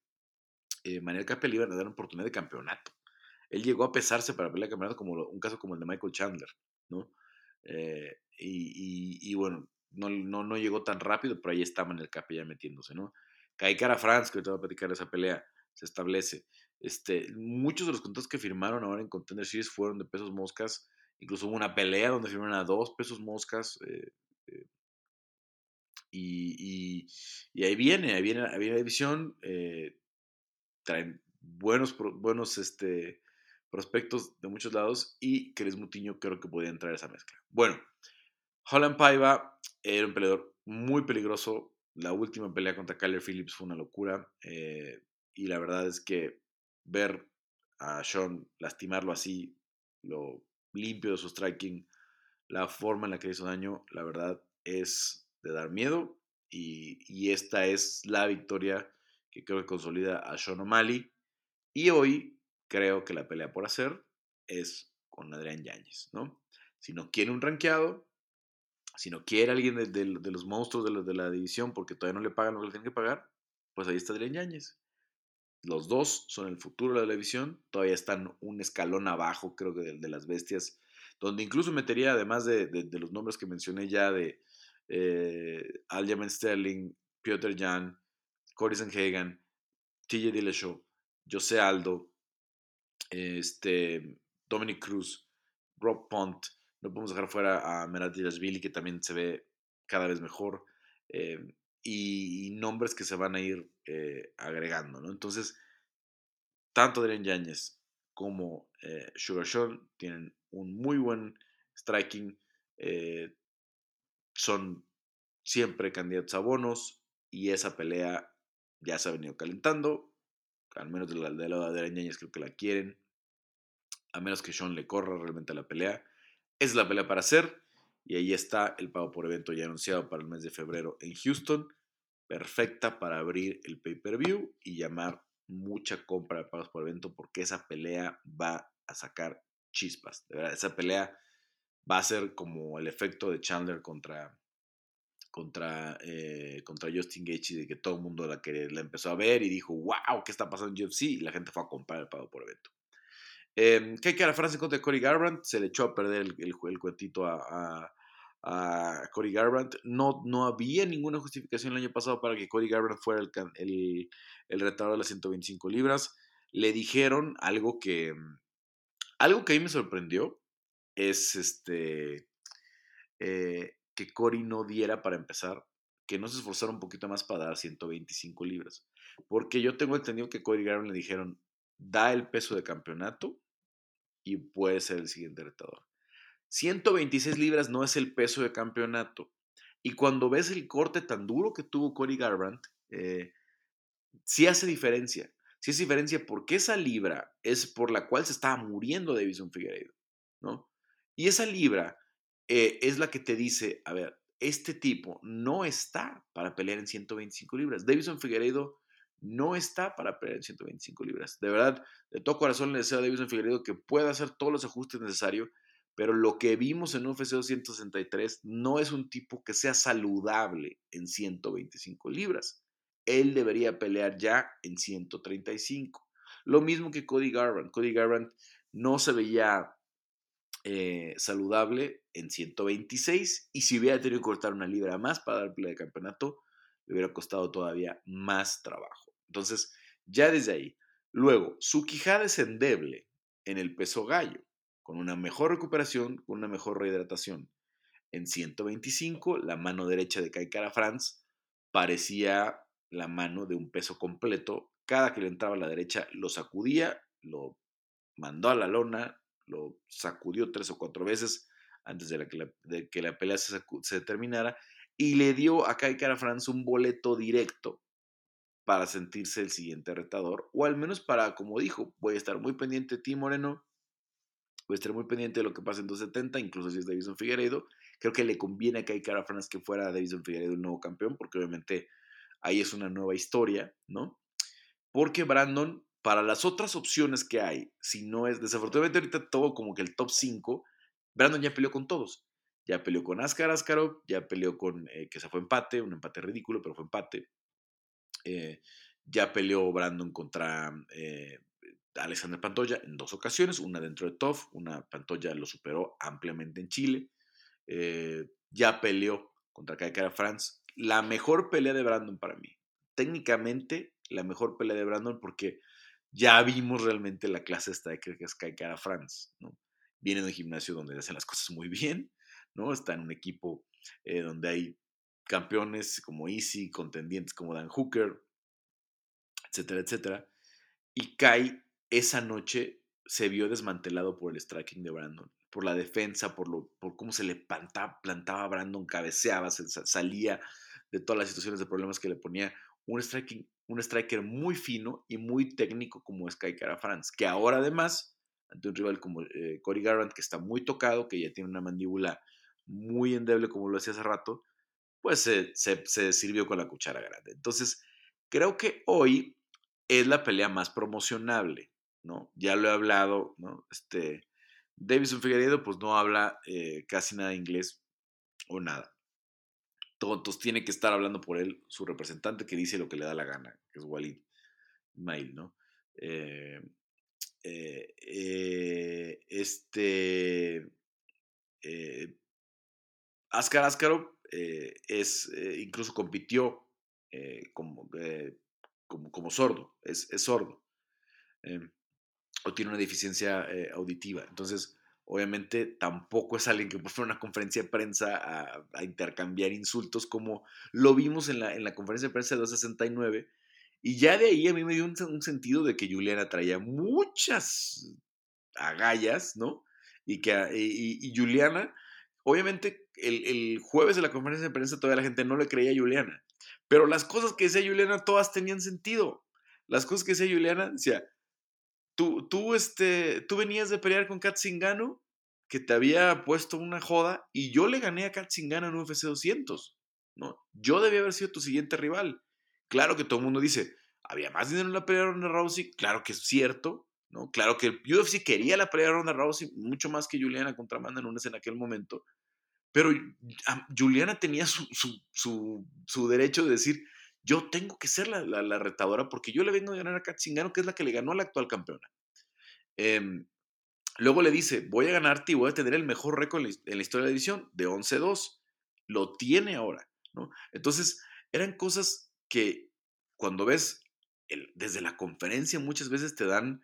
eh, Manuel Cape le iban a dar una oportunidad de campeonato. Él llegó a pesarse para pelear campeonato como un caso como el de Michael Chandler, ¿no? Eh, y, bueno, no, no, no, llegó tan rápido, pero ahí está Manel Cape ya metiéndose, ¿no? Cara France, que ahorita voy a platicar esa pelea, se establece. Este, muchos de los contratos que firmaron ahora en Contender Series fueron de pesos moscas Incluso hubo una pelea donde firmaron a dos pesos moscas. Eh, eh, y, ahí viene, ahí viene, ahí viene la división. Eh, traen buenos, buenos este, prospectos de muchos lados. Y Cris Mutiño creo que podía entrar a esa mezcla. Bueno, Holland Paiva era un peleador muy peligroso. La última pelea contra Kyler Phillips fue una locura. y la verdad es que ver a Sean lastimarlo así lo limpio de su striking, la forma en la que hizo daño, la verdad es de dar miedo. Y, esta es la victoria que creo que consolida a Sean O'Malley. Y hoy creo que la pelea por hacer es con Adrián Yáñez, ¿no? Si no quiere un rankeado, si no quiere alguien de, los monstruos de, de, la división porque todavía no le pagan lo que le tienen que pagar, pues ahí está Adrián Yáñez. Los dos son el futuro de la televisión, todavía están un escalón abajo, creo que de, las bestias, donde incluso metería, además de, los nombres que mencioné ya, de eh, Aljamain Sterling, Piotr Jan, Cory Sanhagen, TJ Dillashaw, José Aldo, este, Dominic Cruz, Rob Pont, no podemos dejar fuera a Merat Billy, que también se ve cada vez mejor. Eh, y, nombres que se van a ir eh, agregando, ¿no? Entonces, tanto Adrián Yáñez como eh, Sugar Sean tienen un muy buen striking, son siempre candidatos a bonos y esa pelea ya se ha venido calentando, al menos de lado de Adrián Yáñez creo que la quieren, a menos que Sean le corra realmente a la pelea. Es la pelea para hacer. Y ahí está el pago por evento ya anunciado para el mes de febrero en Houston. Perfecta para abrir el pay-per-view y llamar mucha compra de pagos por evento porque esa pelea va a sacar chispas. De verdad, esa pelea va a ser como el efecto de Chandler contra, contra, eh, contra Justin Gaethje, de que todo el mundo la, que, la empezó a ver y dijo, wow, ¿qué está pasando en UFC? Y la gente fue a comprar el pago por evento. Eh, ¿Qué que la frase contra Cody Garbrandt? Se le echó a perder el, el, cuentito a, a Cody Garbrandt. No, no había ninguna justificación el año pasado para que Cody Garbrandt fuera el, el, el retador de las 125 libras. Le dijeron algo que, algo que a mí me sorprendió es este, eh, que Cody no diera para empezar, que no se esforzara un poquito más para dar 125 libras. Porque yo tengo entendido que Cody Garbrandt le dijeron, da el peso de campeonato y puede ser el siguiente retador. 126 libras no es el peso de campeonato. Y cuando ves el corte tan duro que tuvo Cody Garbrandt, eh, sí hace diferencia. Sí hace diferencia porque esa libra es por la cual se estaba muriendo Davison Figueiredo, ¿no? Y esa libra eh, es la que te dice, a ver, este tipo no está para pelear en 125 libras. Davison Figueiredo no está para pelear en 125 libras. De verdad, de todo corazón le deseo a Davison Figueiredo que pueda hacer todos los ajustes necesarios pero lo que vimos en UFC 263 no es un tipo que sea saludable en 125 libras. Él debería pelear ya en 135. Lo mismo que Cody Garbrandt. Cody Garbrandt no se veía eh, saludable en 126 y si hubiera tenido que cortar una libra más para dar pelea de campeonato, le hubiera costado todavía más trabajo. Entonces, ya desde ahí. Luego, su quijada es endeble en el peso gallo con una mejor recuperación, con una mejor rehidratación. En 125, la mano derecha de Kai Cara France parecía la mano de un peso completo. Cada que le entraba a la derecha lo sacudía, lo mandó a la lona, lo sacudió tres o cuatro veces antes de, que la pelea se, terminara, y le dio a Kai Kara France un boleto directo para sentirse el siguiente retador, o al menos para, como dijo, voy a estar muy pendiente de ti, Moreno, voy a estar muy pendiente de lo que pasa en 270, incluso si es Davison Figueiredo. Creo que le conviene a Kai Kara France que fuera Davison Figueiredo el nuevo campeón, porque obviamente ahí es una nueva historia, ¿no? Porque Brandon, para las otras opciones que hay, si no es, desafortunadamente ahorita todo como que el top 5, Brandon ya peleó con todos. Ya peleó con Askar Askarov, ya peleó con, eh, que se fue empate, un empate ridículo, pero fue empate. Eh, ya peleó Brandon contra eh, Alexander Pantoya en dos ocasiones, una dentro de TOF, una Pantoya lo superó ampliamente en Chile. ya peleó contra Kaikara France. La mejor pelea de Brandon para mí. Técnicamente, la mejor pelea de Brandon porque ya vimos realmente la clase esta que es Kaikara France. Viene de un gimnasio donde hacen las cosas muy bien, ¿no? Está en un equipo eh, donde hay campeones como Easy, contendientes como Dan Hooker, etcétera, etcétera. Y Kai esa noche se vio desmantelado por el striking de Brandon, por la defensa, por, lo, por cómo se le plantaba, plantaba a Brandon, cabeceaba, salía de todas las situaciones de problemas que le ponía. Un, striking, un striker muy fino y muy técnico como es Kai Kara France, que ahora además ante un rival como eh, Cory Garrett, que está muy tocado, que ya tiene una mandíbula muy endeble, como lo hacía hace rato, pues se, se, sirvió con la cuchara grande. Entonces, creo que hoy es la pelea más promocionable, ¿no? Ya lo he hablado, ¿no? Este, Davison Figueiredo, pues no habla eh, casi nada inglés o nada. Entonces tiene que estar hablando por él su representante que dice lo que le da la gana, que es Walid Mail, ¿no? Eh, eh, este eh, Askar Askarov es, incluso compitió como, como, como, sordo, es, es sordo, o tiene una deficiencia auditiva. Entonces, obviamente tampoco es alguien que puede una conferencia de prensa a, intercambiar insultos como lo vimos en la, en la conferencia de prensa de 269, y ya de ahí a mí me dio un, sentido de que Juliana traía muchas agallas, ¿no? Y que y, Juliana, obviamente el, jueves de la conferencia de prensa todavía la gente no le creía a Juliana, pero las cosas que decía Juliana todas tenían sentido. Las cosas que decía Juliana, decía, tú, tú, este, tú venías de pelear con Kat Zingano, que te había puesto una joda, y yo le gané a Kat Zingano en UFC 200, ¿no? Yo debía haber sido tu siguiente rival. Claro que todo el mundo dice, había más dinero en la pelea de Ronda Rousey, claro que es cierto, ¿no? Claro que el UFC quería la pelea de Ronda Rousey mucho más que Juliana contra Amanda Nunes en aquel momento, pero Juliana tenía su, su, derecho de decir, yo tengo que ser la, retadora porque yo le vengo a ganar a Katzingano, que es la que le ganó a la actual campeona. Em, luego le dice, voy a ganarte y voy a tener el mejor récord en la historia de la división, de 11-2. Lo tiene ahora. Entonces, eran cosas que cuando ves desde la conferencia muchas veces te dan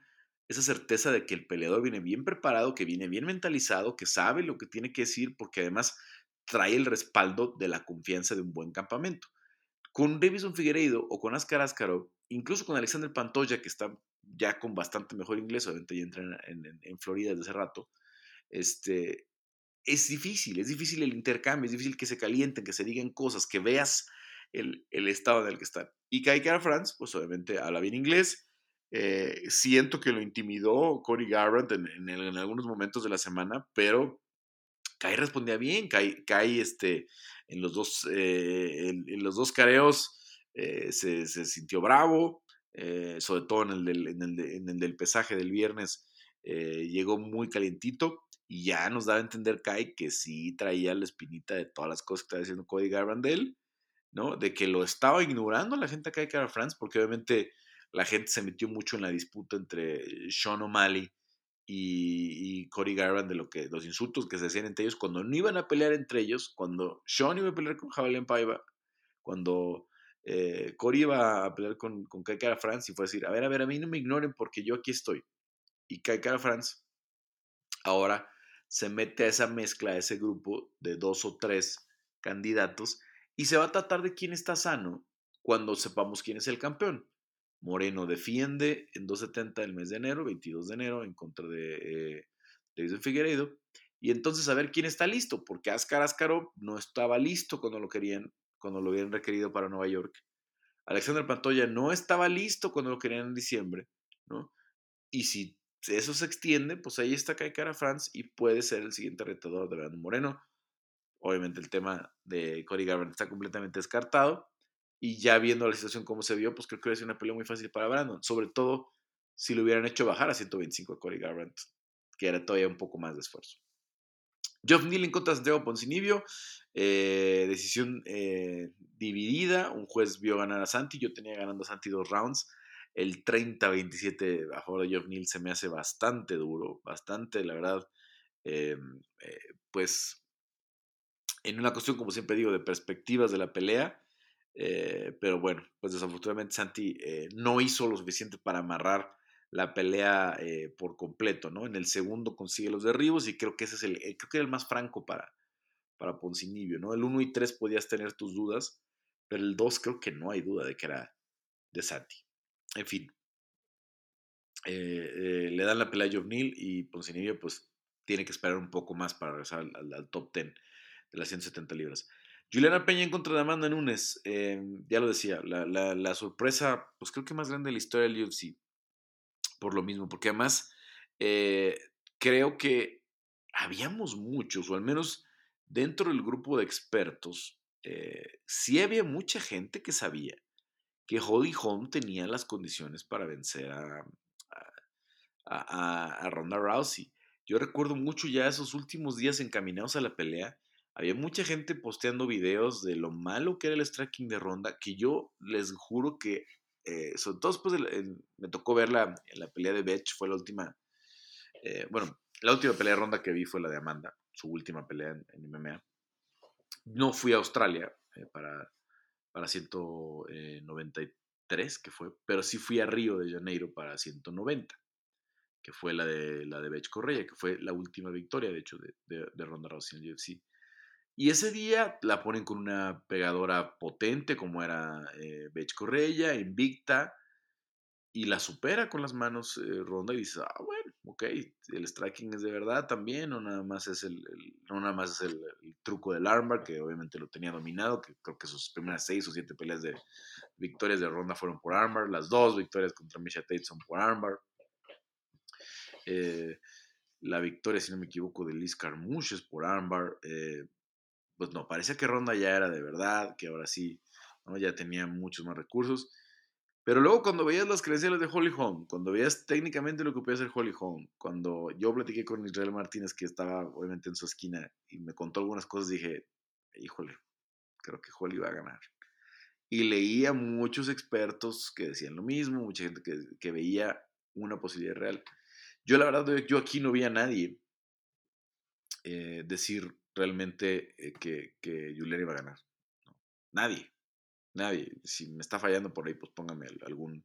esa certeza de que el peleador viene bien preparado, que viene bien mentalizado, que sabe lo que tiene que decir, porque además trae el respaldo de la confianza de un buen campamento. Con Davison Figueiredo o con Askar Askarov, incluso con Alexander Pantoya, que está ya con bastante mejor inglés, obviamente ya entra en, Florida desde hace rato, este, es difícil, es difícil el intercambio, es difícil que se calienten, que se digan cosas, que veas el, estado en el que están. Y Kai Kara France, pues obviamente habla bien inglés. Eh, siento que lo intimidó Cory Garrett en, algunos momentos de la semana, pero Kai respondía bien. Kai, este, en, los dos, eh, en, los dos careos eh, se, sintió bravo, sobre todo en el, del, en, el del pesaje del viernes. llegó muy calientito y ya nos daba a entender Kai que sí traía la espinita de todas las cosas que estaba diciendo Cody Garbrandt de él ¿no? De que lo estaba ignorando la gente acá de Cara France, porque obviamente la gente se metió mucho en la disputa entre Sean O'Malley y, y Cody de lo que, los insultos que se hacían entre ellos cuando no iban a pelear entre ellos, cuando Sean iba a pelear con Javelin Paiva, cuando eh, Cory iba a pelear con, con Kai Cara France y fue a decir, a ver, a ver, a mí no me ignoren porque yo aquí estoy. Y Kai Cara France ahora se mete a esa mezcla, a ese grupo de dos o tres candidatos y se va a tratar de quién está sano cuando sepamos quién es el campeón. Moreno defiende en 270 del mes de enero, 22 de enero, en contra de eh, Figueiredo. y entonces a ver quién está listo, porque Askar Askarov no estaba listo cuando lo querían, cuando lo habían requerido para Nueva York. Alexander Pantoya no estaba listo cuando lo querían en diciembre, ¿no? Y si eso se extiende, pues ahí está Kai Cara France y puede ser el siguiente retador de Brandon Moreno. Obviamente el tema de Cody Garbrandt está completamente descartado. Y ya viendo la situación como se vio, pues creo que hubiera sido una pelea muy fácil para Brandon. Sobre todo si lo hubieran hecho bajar a 125 a Cody Garbrandt, que era todavía un poco más de esfuerzo. Geoff Neal en contra de Santiago Poncinibio. Eh, decisión eh, dividida. Un juez vio ganar a Santi. Yo tenía ganando a Santi dos rounds. El 30-27 a favor de Geoff Neal se me hace bastante duro. Bastante, la verdad. Eh, pues en una cuestión, como siempre digo, de perspectivas de la pelea. Pero bueno, pues desafortunadamente Santi no hizo lo suficiente para amarrar la pelea eh, por completo, ¿no? En el segundo consigue los derribos y creo que ese es el, eh, creo que era el más franco para, para Poncinibio, ¿no? El 1 y 3 podías tener tus dudas, pero el 2 creo que no hay duda de que era de Santi. En fin, eh, le dan la pelea a Jovnil y Poncinibio pues tiene que esperar un poco más para regresar al, top 10 de las 170 libras. Juliana Peña en contra de Amanda Nunes, ya lo decía, la, la, sorpresa, pues creo que más grande de la historia del UFC por lo mismo, porque además eh, creo que habíamos muchos, o al menos dentro del grupo de expertos, eh, sí había mucha gente que sabía que Holly Holm tenía las condiciones para vencer a, a, Ronda Rousey. Yo recuerdo mucho ya esos últimos días encaminados a la pelea. Había mucha gente posteando videos de lo malo que era el striking de Ronda, que yo les juro que eh, sobre todo después me tocó ver la, la pelea de Betch, fue la última, eh, bueno, la última pelea de ronda que vi fue la de Amanda, su última pelea en, MMA. No fui a Australia eh, para, para 193, que fue, pero sí fui a Río de Janeiro para 190, que fue la de, la de Betch Correa, que fue la última victoria, de hecho, de, de, de Ronda Rousey en el UFC. Y ese día la ponen con una pegadora potente como era eh, Bech Correia, invicta, y la supera con las manos eh, Ronda y dice, ah, bueno, ok, el striking es de verdad también, no nada más es el, no nada más es el, truco del armbar, que obviamente lo tenía dominado, que creo que sus primeras seis o siete peleas de victorias de Ronda fueron por armbar, las dos victorias contra Misha Tate son por armbar. Eh, la victoria, si no me equivoco, de Liz Carmouche es por armbar. Eh, pues no, parecía que Ronda ya era de verdad, que ahora sí, ya tenía muchos más recursos. Pero luego cuando veías las credenciales de Holly Holm, cuando veías técnicamente lo que podía hacer Holly Holm, cuando yo platiqué con Israel Martínez, que estaba obviamente en su esquina y me contó algunas cosas, dije, híjole, creo que Holly va a ganar. Y leía muchos expertos que decían lo mismo, mucha gente que, que veía una posibilidad real. Yo la verdad, yo aquí no vi a nadie eh, decir realmente eh, que, que Julián iba a ganar. Nadie, nadie. Si me está fallando por ahí, pues póngame algún,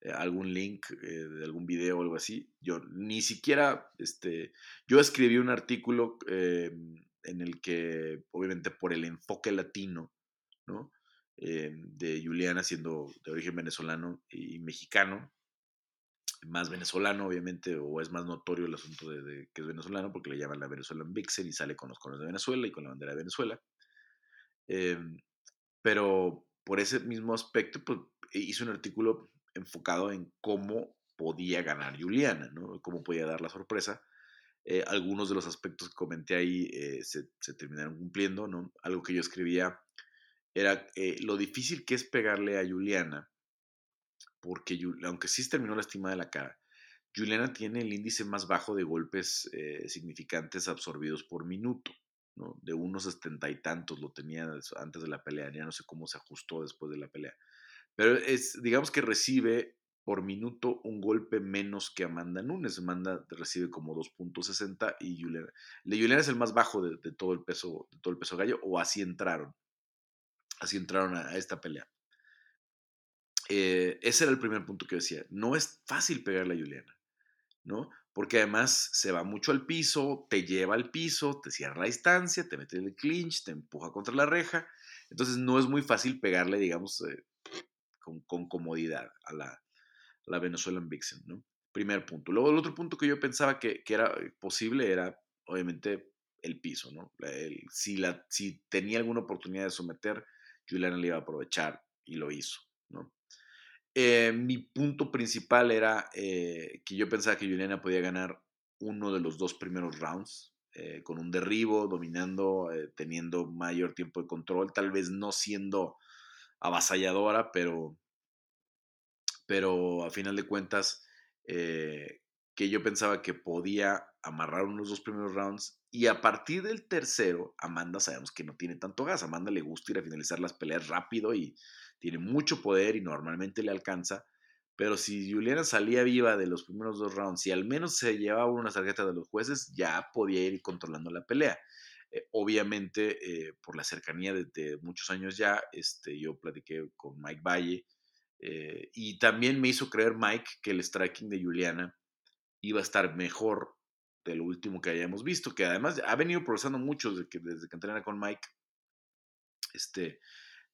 eh, algún link de algún video o algo así. Yo ni siquiera, este, yo escribí un artículo en el que, obviamente por el enfoque latino, ¿no? de Juliana siendo de origen venezolano y mexicano, más venezolano, obviamente, o es más notorio el asunto de, que es venezolano, porque le llaman la Venezuelan Vixen y sale con los colores de Venezuela y con la bandera de Venezuela. Em, pero por ese mismo aspecto, pues hice un artículo enfocado en cómo podía ganar Juliana, ¿no? Cómo podía dar la sorpresa. Eh, algunos de los aspectos que comenté ahí eh, se, se, terminaron cumpliendo, ¿no? Algo que yo escribía era eh, lo difícil que es pegarle a Juliana porque aunque sí terminó lastimada la cara, Juliana tiene el índice más bajo de golpes eh, significantes absorbidos por minuto, ¿no? De unos setenta y tantos lo tenía antes de la pelea, ya no sé cómo se ajustó después de la pelea. Pero es, digamos que recibe por minuto un golpe menos que Amanda Nunes. Amanda recibe como 2.60 y Juliana, Juliana es el más bajo de, todo el peso, de todo el peso gallo, o así entraron. Así entraron a esta pelea. Eh, ese era el primer punto que decía. No es fácil pegarle a Juliana, ¿no? Porque además se va mucho al piso, te lleva al piso, te cierra la distancia, te mete el clinch, te empuja contra la reja. Entonces no es muy fácil pegarle, digamos, eh, con, comodidad a la, la Venezuelan Vixen, ¿no? Primer punto. Luego el otro punto que yo pensaba que, que era posible era obviamente, el piso, ¿no? si, la, si tenía alguna oportunidad de someter, Juliana le iba a aprovechar y lo hizo, ¿no? Eh, mi punto principal era eh, que yo pensaba que Juliana podía ganar uno de los dos primeros rounds, eh, con un derribo, dominando, teniendo mayor tiempo de control, tal vez no siendo avasalladora, pero, pero a final de cuentas, que yo pensaba que podía amarrar unos dos primeros rounds y a partir del tercero, Amanda sabemos que no tiene tanto gas. Amanda le gusta ir a finalizar las peleas rápido y tiene mucho poder y normalmente le alcanza. Pero si Juliana salía viva de los primeros dos rounds y al menos se llevaba una tarjeta de los jueces, ya podía ir controlando la pelea. Eh, obviamente, eh, por la cercanía de, muchos años ya, este, yo platiqué con Mike Valle eh, y también me hizo creer Mike que el striking de Juliana iba a estar mejor de lo último que hayamos visto, que además ha venido progresando mucho desde que, desde con Mike. Este,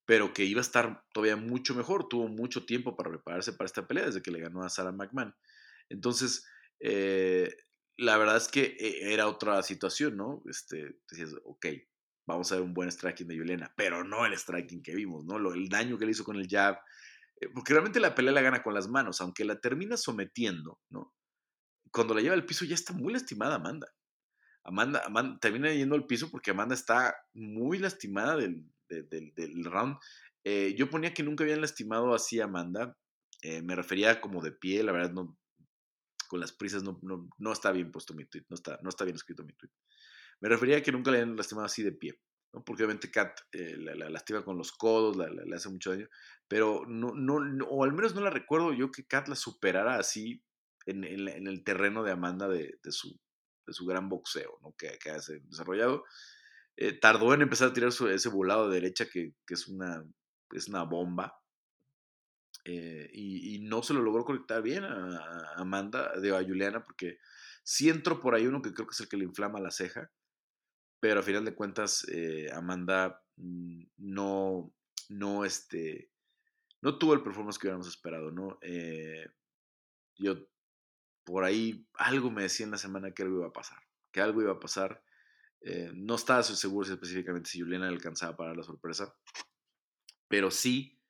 pero que iba a estar todavía mucho mejor. Tuvo mucho tiempo para prepararse para esta pelea desde que le ganó a Sarah McMahon. Entonces, eh, la verdad es que eh, era otra situación, ¿no? Este, decías, ok, vamos a ver un buen striking de Juliana, pero no el striking que vimos, ¿no? Lo, el daño que le hizo con el jab, eh, porque realmente la pelea la gana con las manos, aunque la termina sometiendo, ¿no? Cuando la lleva al piso ya está muy lastimada Amanda. Amanda, Amanda termina yendo al piso porque Amanda está muy lastimada del, del, round. Eh, yo ponía que nunca habían lastimado así a Amanda. Eh, me refería como de pie, la verdad, no, con las prisas no, no, está bien puesto mi tweet, no está, no está bien escrito mi tweet. Me refería a que nunca le habían lastimado así de pie, ¿no? porque obviamente Kat eh, la, lastima con los codos, le hace mucho daño, pero no, no, o al menos no la recuerdo yo que Kat la superara así en, en, el terreno de Amanda de, de, su, de su gran boxeo ¿no? que, que ha desarrollado. Eh, tardó en empezar a tirar ese volado de derecha que, es, una, es una bomba. Eh, y, no se lo logró conectar bien a, Amanda, a Juliana, porque sí entró por ahí uno que creo que es el que le inflama la ceja, pero a final de cuentas eh, Amanda mm, no, no, este, no tuvo el performance que hubiéramos esperado, ¿no? yo por ahí algo me decía en la semana que algo iba a pasar, que algo iba a pasar eh, no estaba seguro específicamente si Juliana alcanzaba para la sorpresa, pero sí,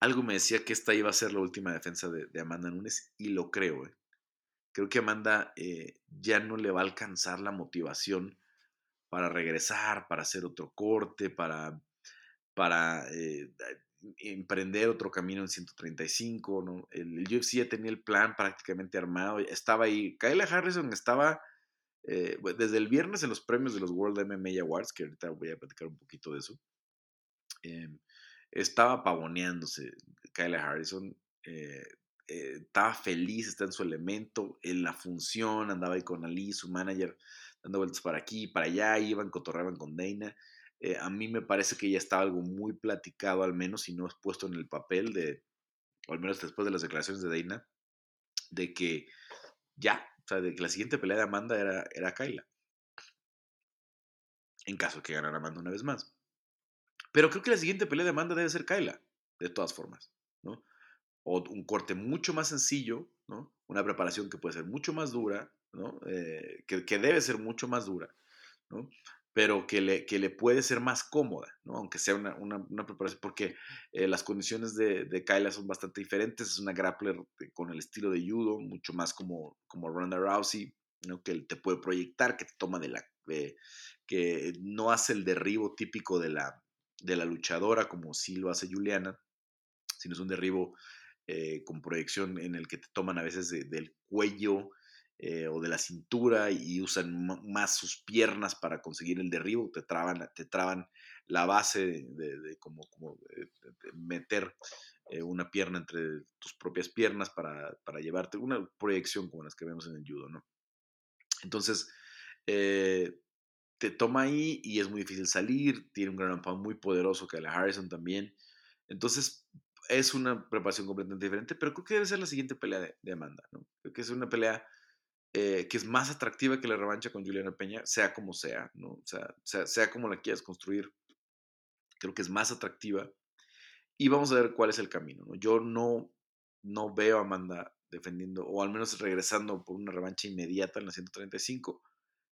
algo me decía que esta iba a ser la última defensa de, Amanda Nunes y lo creo. Eh. Creo que Amanda eh, ya no le va a alcanzar la motivación para regresar, para hacer otro corte, para, para emprender otro camino en 135. ¿no? El, el, ya tenía el plan prácticamente armado, estaba ahí. Kayla Harrison estaba eh, desde el viernes en los premios de los World MMA Awards, que ahorita voy a platicar un poquito de eso, em, estaba pavoneándose Kyle Harrison, eh, eh, estaba feliz, está en su elemento, en la función, andaba ahí con Ali, su manager, dando vueltas para aquí para allá, iban, cotorreaban con Dana. a mí me parece que ya estaba algo muy platicado, al menos, si no es puesto en el papel de, o al menos después de las declaraciones de Dana, de que ya, o sea, de que la siguiente pelea de Amanda era, era Kyla. En caso que ganara Amanda una vez más. Pero creo que la siguiente pelea de Amanda debe ser Kyla, de todas formas, ¿no? O un corte mucho más sencillo, ¿no? Una preparación que puede ser mucho más dura, ¿no? Eh, que, que, debe ser mucho más dura, ¿no? Pero que le, que le puede ser más cómoda, ¿no? aunque sea una, una, preparación, porque eh, las condiciones de, de Kyla son bastante diferentes, es una grappler con el estilo de judo, mucho más como, como Ronda Rousey, ¿no? que te puede proyectar, que te toma de la... que no hace el derribo típico de la, de la luchadora como sí lo hace Juliana, sino es un derribo eh, con proyección en el que te toman a veces del cuello, eh, o de la cintura y usan más sus piernas para conseguir el derribo, te traban, te traban la base de, como, como meter eh, una pierna entre tus propias piernas para, para, llevarte una proyección como las que vemos en el judo, ¿no? Entonces, eh, te toma ahí y es muy difícil salir, tiene un gran muy poderoso que la Harrison también. Entonces, es una preparación completamente diferente, pero creo que debe ser la siguiente pelea de, de Amanda, ¿no? Creo que es una pelea eh, que es más atractiva que la revancha con Juliana Peña, sea como sea, sea, como la quieras construir, creo que es más atractiva. Y vamos a ver cuál es el camino, ¿no? Yo no, no veo a Amanda defendiendo, o al menos regresando por una revancha inmediata en la 135.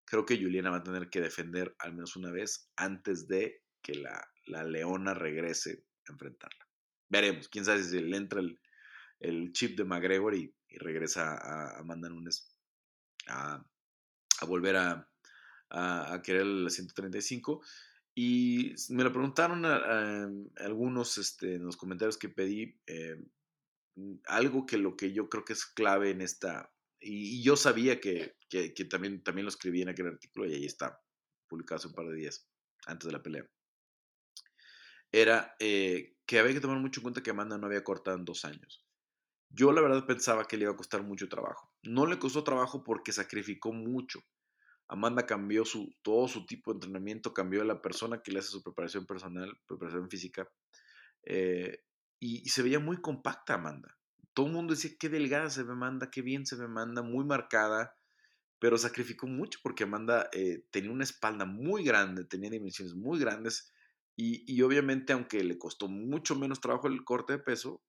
creo que Juliana va a tener que defender al menos una vez antes de que la, la leona regrese a enfrentarla. Veremos, quién sabe si le entra el, el chip de McGregor y, regresa a, Amanda Nunes a, volver a, querer el 135. Y me lo preguntaron algunos este, en los comentarios que pedí, eh, algo que lo que yo creo que es clave en esta, y, yo sabía que, que, también, también lo escribí en aquel artículo y ahí está, publicado hace un par de días, antes de la pelea, era eh, que había que tomar mucho en cuenta que Amanda no había cortado en dos años. Yo la verdad pensaba que le iba a costar mucho trabajo. No le costó trabajo porque sacrificó mucho. Amanda cambió su, todo su tipo de entrenamiento, cambió la persona que le hace su preparación personal, preparación física, eh, y, se veía muy compacta Amanda. Todo el mundo decía, qué delgada se ve Amanda, qué bien se ve Amanda, muy marcada, pero sacrificó mucho porque Amanda eh, tenía una espalda muy grande, tenía dimensiones muy grandes, y, y obviamente aunque le costó mucho menos trabajo el corte de peso,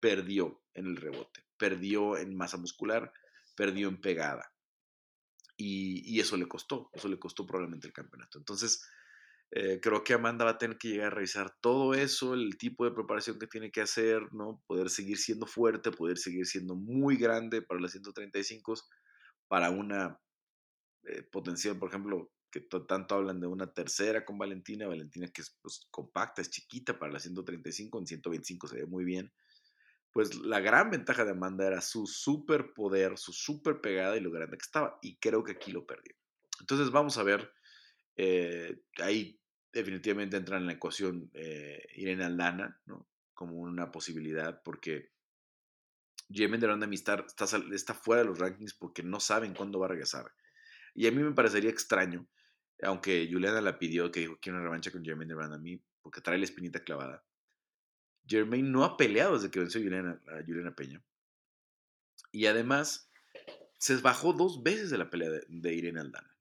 perdió en el rebote, perdió en masa muscular, perdió en pegada. Y, eso le costó, eso le costó probablemente el campeonato. Entonces, eh, creo que Amanda va a tener que llegar a revisar todo eso, el tipo de preparación que tiene que hacer, ¿no? Poder seguir siendo fuerte, poder seguir siendo muy grande para las 135, para una eh, potencial, por ejemplo, que tanto hablan de una tercera con Valentina, Valentina que es pues, compacta, es chiquita para las 135, en 125 se ve muy bien pues la gran ventaja de Amanda era su super poder, su super pegada y lo grande que estaba. Y creo que aquí lo perdió. Entonces vamos a ver, eh, ahí definitivamente entra en la ecuación eh, Irene Aldana, ¿no? Como una posibilidad, porque Jemen de Randa está, está fuera de los rankings porque no saben cuándo va a regresar. Y a mí me parecería extraño, aunque Juliana la pidió, que dijo que una revancha con Jermaine de a mí, porque trae la espinita clavada. Jermaine no ha peleado desde que venció a Juliana, Peña. Y además, se bajó dos veces de la pelea de, Irene Aldana.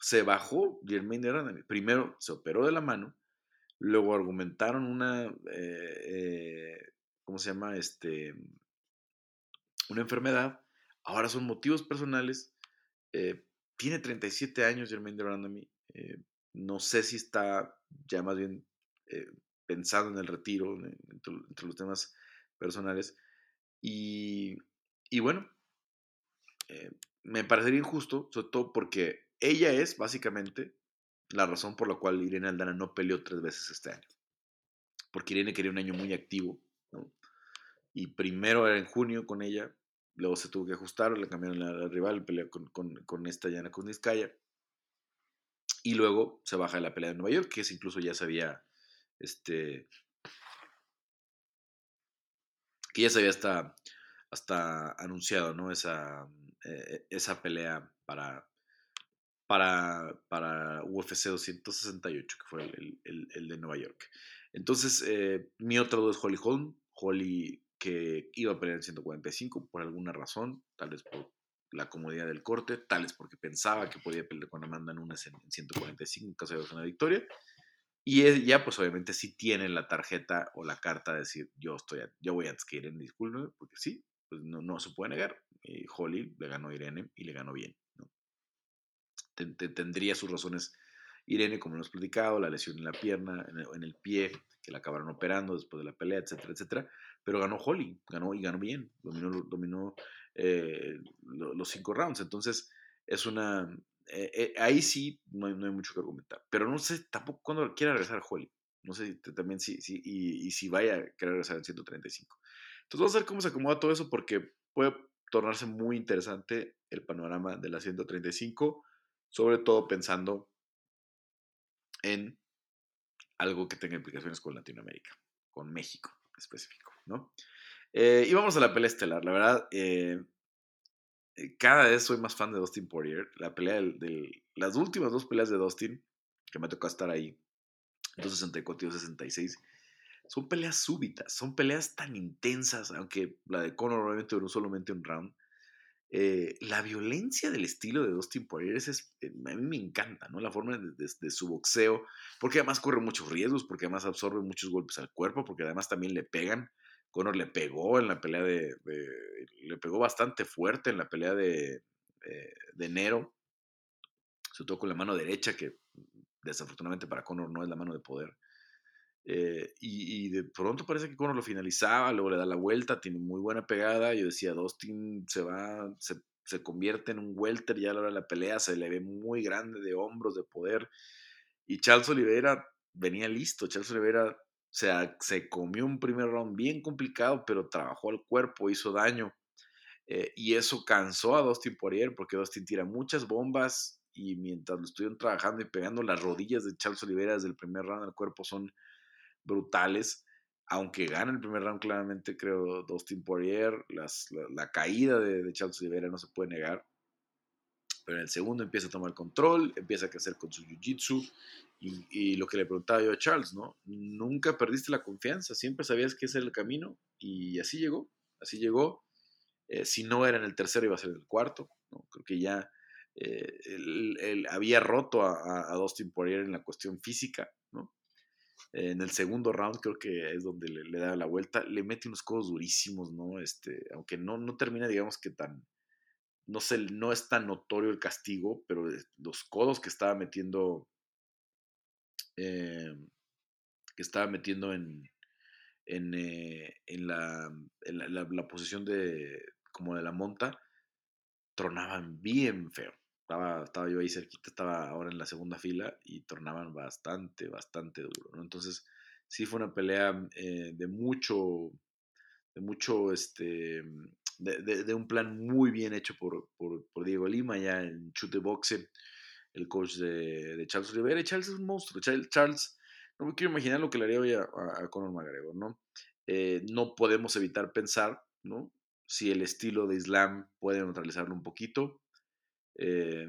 Se bajó Jermaine de Aranda. Primero se operó de la mano, luego argumentaron una, eh, eh, ¿cómo se llama? Este, una enfermedad. Ahora son motivos personales. Eh, tiene 37 años Jermaine de Aranda. no sé si está ya más bien pensando en el retiro, entre, los temas personales. Y, bueno, eh, me parecería injusto, sobre todo porque ella es básicamente la razón por la cual Irene Aldana no peleó tres veces este año. Porque Irene quería un año muy activo, Y primero era en junio con ella, luego se tuvo que ajustar, le cambiaron la, rival, peleó con, con, con esta Yana Kuzniskaya. Y luego se baja de la pelea de Nueva York, que es incluso ya se había este, que ya se había hasta, hasta anunciado, ¿no? Esa, eh, esa pelea para, para, para UFC 268, que fue el, de Nueva York. Entonces, eh, mi otro duda es Holly Holm. Holly que iba a pelear en 145 por alguna razón, tal vez por la comodidad del corte, tal vez porque pensaba que podía pelear con Amanda Nunes en 145 en caso de una victoria. Y ella, pues obviamente sí tiene la tarjeta o la carta de decir, yo estoy, yo voy que Irene, disculpe, porque sí, pues no, no se puede negar. Y Holly le ganó a Irene y le ganó bien. ¿no? tendría sus razones Irene, como hemos platicado, la lesión en la pierna, en el, pie, que la acabaron operando después de la pelea, etcétera, etcétera. Pero ganó Holly, ganó y ganó bien, dominó, dominó eh, los cinco rounds. Entonces, es una, eh, eh, ahí sí no hay, mucho que argumentar. Pero no sé tampoco cuándo quiera regresar Holly. No sé también si, si y, si vaya a querer regresar en 135. Entonces vamos a ver cómo se acomoda todo eso porque puede tornarse muy interesante el panorama de la 135, sobre todo pensando en algo que tenga implicaciones con Latinoamérica, con México específico, ¿no? Eh, y vamos a la pelea estelar. La verdad, cada vez soy más fan de Dustin Poirier. La pelea de las últimas dos peleas de Dustin, que me tocó estar ahí, 264 y 266, son peleas súbitas, son peleas tan intensas, aunque la de Conor obviamente duró solamente un round. Eh, la violencia del estilo de Dustin Poirier es, eh, a mí me encanta, ¿no? La forma de, de, su boxeo, porque además corre muchos riesgos, porque además absorbe muchos golpes al cuerpo, porque además también le pegan. Conor le pegó en la pelea de, le pegó bastante fuerte en la pelea de, eh, de enero, sobre todo con la mano derecha, que desafortunadamente para Conor no es la mano de poder. Eh, y, de pronto parece que Conor lo finalizaba, luego le da la vuelta, tiene muy buena pegada. Yo decía, Dustin se va, se, se convierte en un welter ya a la hora de la pelea, se le ve muy grande de hombros, de poder. Y Charles Oliveira venía listo. Charles Oliveira se, se comió un primer round bien complicado, pero trabajó al cuerpo, hizo daño. Eh, y eso cansó a Dustin Poirier porque Dustin tira muchas bombas y mientras lo estuvieron trabajando y pegando las rodillas de Charles Oliveira desde el primer round al cuerpo son brutales. Aunque gana el primer round, claramente creo Dustin Poirier, la, caída de, de, Charles Oliveira no se puede negar. Pero en el segundo empieza a tomar control, empieza a crecer con su jiu-jitsu. Y, lo que le preguntaba yo a Charles, ¿no? Nunca perdiste la confianza, siempre sabías que ese era el camino. Y así llegó, así llegó. Eh, si no era en el tercero, iba a ser en el cuarto. ¿no? Creo que ya eh, él, había roto a, a, Dustin Poirier en la cuestión física. ¿no? en el segundo round creo que es donde le, da la vuelta. Le mete unos codos durísimos, ¿no? Este, aunque no, no termina, digamos que tan no, sé, no es tan notorio el castigo, pero los codos que estaba metiendo, eh, que estaba metiendo en, en, eh, en, la, en la, posición de, como de la monta, tronaban bien feo. Estaba, estaba yo ahí cerquita, estaba ahora en la segunda fila y tronaban bastante, bastante duro. ¿no? Entonces, sí fue una pelea eh, de mucho, de mucho, este, de, un plan muy bien hecho por, por, Diego Lima, ya en chute boxe, el coach de, Charles Rivera. Charles es un monstruo. Charles, no me quiero imaginar lo que le haría hoy a, Conor McGregor, ¿no? Eh, no podemos evitar pensar, ¿no? Si el estilo de Islam puede neutralizarlo un poquito. Eh,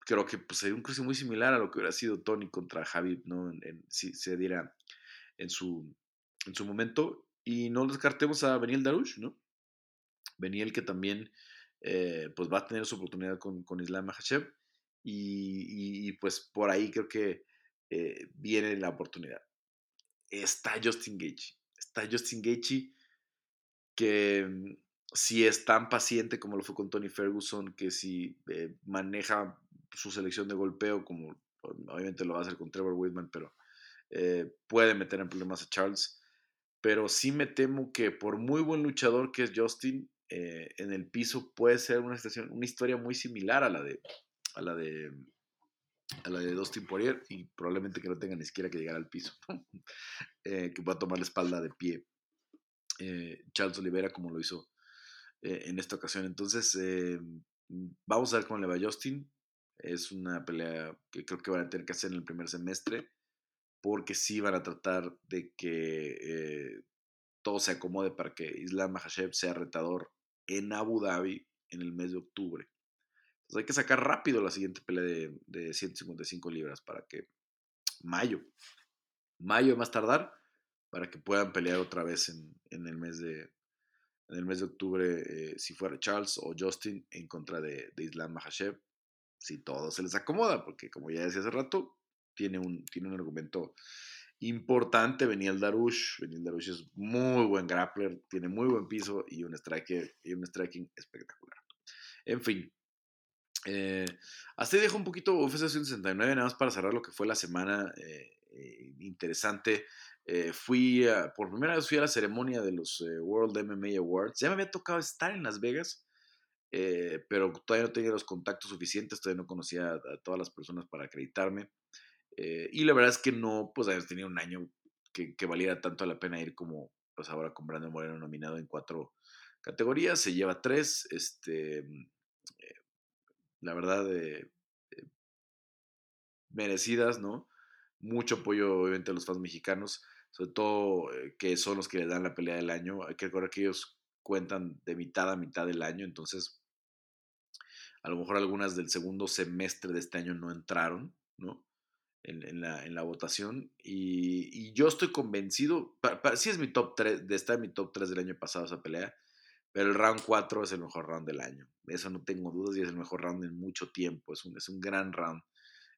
creo que pues, sería un cruce muy similar a lo que hubiera sido Tony contra Javi, ¿no? si se diera en su, en su momento. Y no descartemos a Beniel Darush, ¿no? Beniel que también eh, pues va a tener su oportunidad con, con Islam Makhachev y, pues por ahí creo que eh, viene la oportunidad. Está Justin Gaethje, está Justin Gaethje que mm, si es tan paciente como lo fue con Tony Ferguson, que si eh, maneja su selección de golpeo como obviamente lo va a hacer con Trevor Whitman, pero puede meter en problemas a Charles. Pero sí me temo que por muy buen luchador que es Justin, eh, en el piso puede ser una, situación, una historia muy similar a la de a la de a la de Dustin Poirier y probablemente que no tenga ni siquiera que llegar al piso, <laughs> eh, que pueda tomar la espalda de pie eh, Charles Oliveira como lo hizo en esta ocasión. Entonces, vamos a ver cómo le va a Justin. Es una pelea que creo que van a tener que hacer en el primer semestre porque sí van a tratar de que todo se acomode para que Islam Mahashev sea retador en Abu Dhabi en el mes de octubre. Entonces hay que sacar rápido la siguiente pelea de, de 155 libras para que mayo, mayo más tardar, para que puedan pelear otra vez en, el, mes de, en el mes de octubre, eh, si fuera Charles o Justin, en contra de, Islam Mahashev, si todo se les acomoda, porque como ya decía hace rato, tiene un, tiene un argumento importante el Darush. el Darush es muy buen grappler, tiene muy buen piso y un, striker, y un striking espectacular. En fin. Eh, ahí dejo un poquito UFC 169, nada más para cerrar lo que fue la semana eh, eh, interesante. fui por primera vez fui a la ceremonia de los World MMA Awards. Ya me había tocado estar en Las Vegas, pero todavía no tenía los contactos suficientes, todavía no conocía a todas las personas para acreditarme. Eh, y la verdad es que no, pues habíamos tenido un año que, valiera tanto la pena ir como pues ahora con Brandon Moreno nominado en cuatro categorías, se lleva tres, este, mm, eh, la verdad, eh, merecidas, ¿no? Mucho apoyo obviamente a los fans mexicanos, sobre todo que son los que le dan la pelea del año, hay que recordar que ellos cuentan de mitad a mitad del año, entonces a lo mejor algunas del segundo semestre de este año no entraron, ¿no? En, la, en la, votación. Y, yo estoy convencido, sí es mi top 3, de estar en mi top 3 del año pasado esa pelea, pero el round 4 es el mejor round del año. Eso no tengo dudas y es el mejor round en mucho tiempo. Es un, es un gran round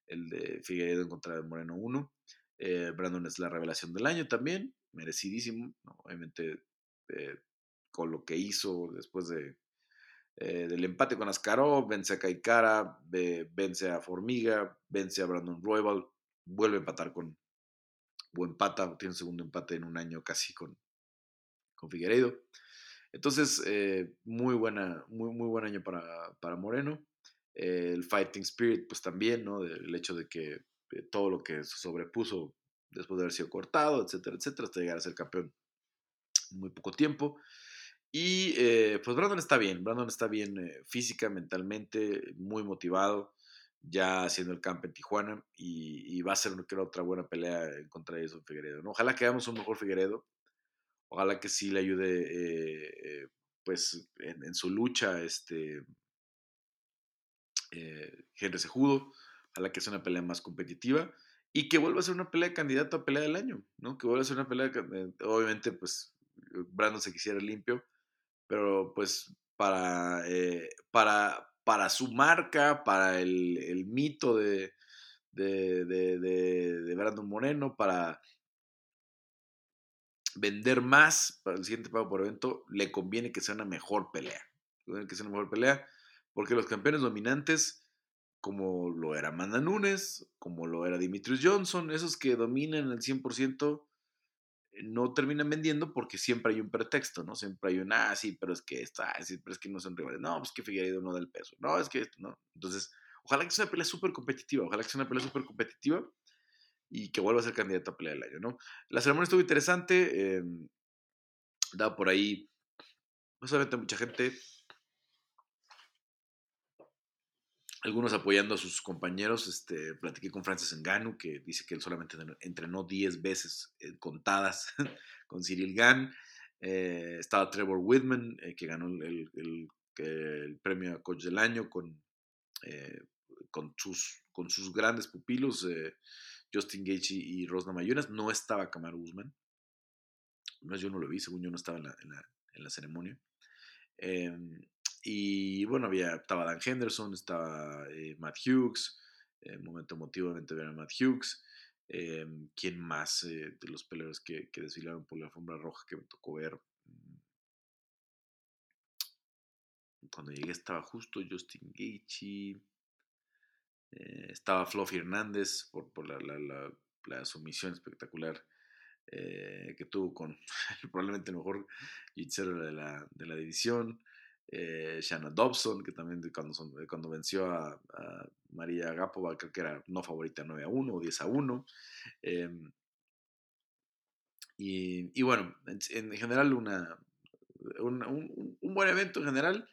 el de Figueiredo en contra de Moreno 1. Eh, Brandon es la revelación del año también, merecidísimo. Obviamente, eh, con lo que hizo después de, eh, del empate con Ascaró, vence a Kaikara, vence a Formiga, vence a Brandon Royal, vuelve a empatar con, o empata, tiene un segundo empate en un año casi con, con Figueiredo. Entonces, eh, muy, buena, muy, muy buen año para, para Moreno. el Fighting Spirit, pues también, ¿no? El hecho de que todo lo que sobrepuso después de haber sido cortado, etcétera, etcétera, hasta llegar a ser campeón en muy poco tiempo. Y eh, pues Brandon está bien, Brandon está bien eh, física, mentalmente, muy motivado, ya haciendo el campo en Tijuana y, va a ser creo, otra buena pelea en contra de Jason Figueredo. ¿no? Ojalá que hagamos un mejor Figueredo, ojalá que sí le ayude eh, pues en, su lucha este, Henry Sejudo, ojalá que sea una pelea más competitiva y que vuelva a ser una pelea de candidato a pelea del año, ¿no? Que vuelva a ser una pelea, obviamente pues Brandon se quisiera limpio, pero pues para, eh, para, para su marca, para el, mito de, de, Brandon Moreno, para vender más para el siguiente pago por evento, le conviene que sea una mejor pelea. que sea una mejor pelea, porque los campeones dominantes, como lo era Amanda Nunes, como lo era Dimitrius Johnson, esos que dominan el 100%, no terminan vendiendo porque siempre hay un pretexto, ¿no? Siempre hay un, ah, sí, pero es que está, sí, pero es que no son rivales. No, pues que Figueiredo no da el peso. No, es que ¿no? Entonces, ojalá que sea una pelea súper competitiva, ojalá que sea una pelea súper competitiva y que vuelva a ser candidato a pelea del año, ¿no? La ceremonia estuvo interesante, eh, daba por ahí, no solamente mucha gente, algunos apoyando a sus compañeros. Este, platiqué con Francis Ngannou, que dice que él solamente entrenó 10 veces eh, contadas <laughs> con Cyril Gann. Eh, estaba Trevor Whitman, eh, que ganó el, el, premio a Coach del Año con, con, sus, con sus grandes pupilos, Justin Gaethje y, Rosna Mayunas. No estaba Kamaru Usman. Yo no lo vi, según yo no estaba en la, en la, en la ceremonia. Y bueno, había, estaba Dan Henderson, estaba eh, Matt Hughes, en un momento emotivamente ver a Matt Hughes. Eh, ¿Quién más eh, de los peleadores que, que, desfilaron por la alfombra roja que me tocó ver? Mm. Cuando llegué estaba justo Justin Gaethje. estaba Fluffy Hernández por, por la, la, la, la, sumisión espectacular que tuvo con <laughs> probablemente el mejor jiu de la, de la división eh, Shanna Dobson, que también cuando, cuando venció a, María Gapova, creo que era no favorita 9 a 1 o 10 a 1. Em, y, bueno, en, general una, un, buen evento en general.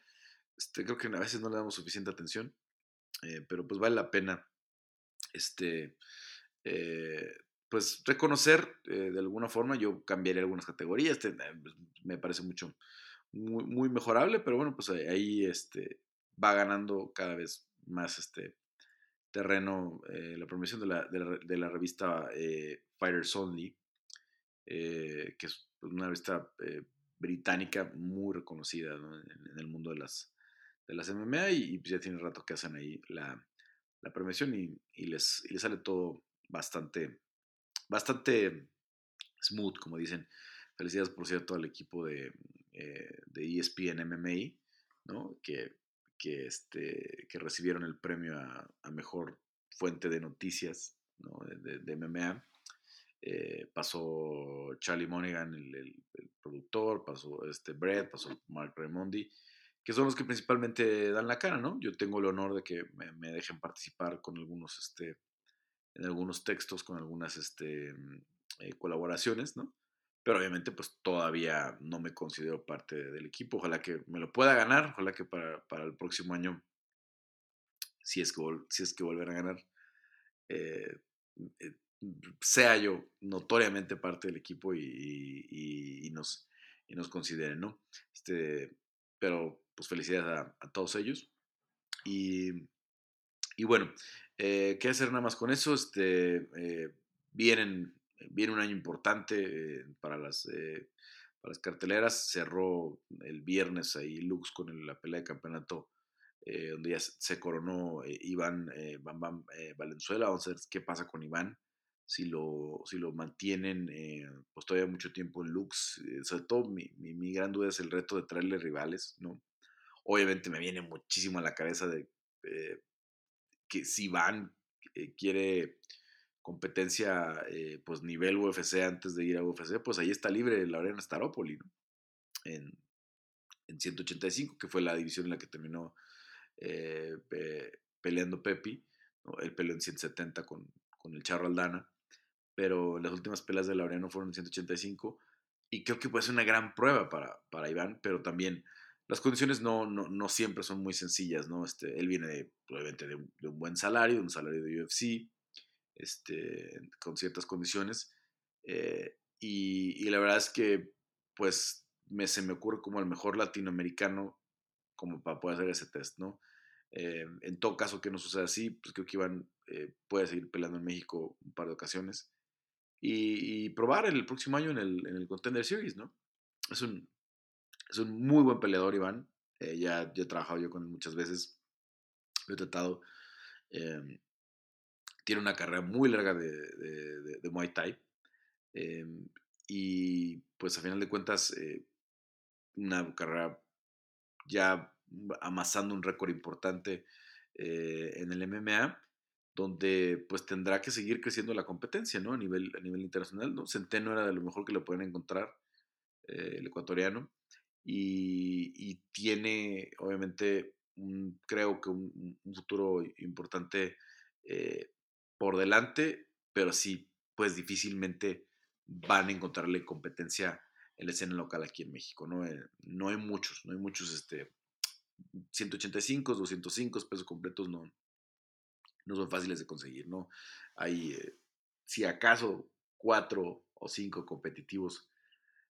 Este, creo que a veces no le damos suficiente atención, eh, pero pues vale la pena este, eh, pues reconocer de alguna forma, yo cambiaría algunas categorías, este, me parece mucho muy, mejorable, pero bueno, pues ahí este, va ganando cada vez más este terreno eh, la promoción de la, de la, revista eh, Fighters Only, eh, que es una revista británica muy reconocida en, el mundo de las, de las MMA y, pues ya tiene rato que hacen ahí la, la promoción y, y, les, y les sale todo bastante, bastante smooth, como dicen. Felicidades, por cierto, al equipo de, eh, de ESPN MMA, ¿no? Que, que, este, que recibieron el premio a, mejor fuente de noticias de, MMA. Eh, pasó Charlie Monaghan, el, productor, pasó este Brett, pasó Mark Raimondi, que son los que principalmente dan la cara, ¿no? Yo tengo el honor de que me, dejen participar con algunos, este, en algunos textos, con algunas este, eh, colaboraciones, ¿no? Pero obviamente pues todavía no me considero parte del equipo. Ojalá que me lo pueda ganar, ojalá que para, el próximo año, si es que, si es que volver a ganar, eh, eh, sea yo notoriamente parte del equipo y, nos, y nos consideren, ¿no? Este, pero pues felicidades a, todos ellos. Y, y bueno, eh, ¿qué hacer nada más con eso? Este, vienen viene un año importante eh, para, las, eh, para las carteleras. Cerró el viernes ahí Lux con la pelea de campeonato, eh, donde ya se coronó Iván Bam Valenzuela. Vamos a ver qué pasa con Iván. Si lo, si lo mantienen pues todavía mucho tiempo en Lux. sobre todo mi, mi, gran duda es el reto de traerle rivales, ¿no? Obviamente me viene muchísimo a la cabeza de eh, que si Van eh, quiere competencia, eh, pues nivel UFC antes de ir a UFC, pues ahí está libre la arena Staropoli, ¿no? En, en 185, que fue la división en la que terminó peleando Pepi. Él peleó en 170 con, con el Charro Aldana, pero las últimas peleas de Laureano fueron en 185 y creo que puede ser una gran prueba para, para Iván, pero también las condiciones no, no, no, siempre son muy sencillas, ¿no? Este, él viene de, probablemente de, un buen salario, de un salario de UFC, este, con ciertas condiciones, eh, y, y, la verdad es que, pues, me, se me ocurre como el mejor latinoamericano como para poder hacer ese test, ¿no? Eh, en todo caso que no suceda así, pues creo que Iván eh, puede seguir peleando en México un par de ocasiones y, probar el próximo año en el, en el, Contender Series, ¿no? Es un, es un muy buen peleador, Iván. Eh, ya, ya, he trabajado yo con él muchas veces. Lo he tratado. Tiene una carrera muy larga de, Muay Thai. Em, y pues a final de cuentas, una carrera ya amasando un récord importante eh, en el MMA, donde pues tendrá que seguir creciendo la competencia, ¿no? A nivel, a nivel internacional, ¿no? Centeno era de lo mejor que le pueden encontrar, eh, el ecuatoriano, y, tiene obviamente, un, creo que un, futuro importante eh, por delante, pero sí, pues difícilmente van a encontrarle competencia en la escena local aquí en México, ¿no? no hay muchos, no hay muchos este, 185, 205 pesos completos no, no son fáciles de conseguir, ¿no? Hay, eh, si acaso, cuatro o cinco competitivos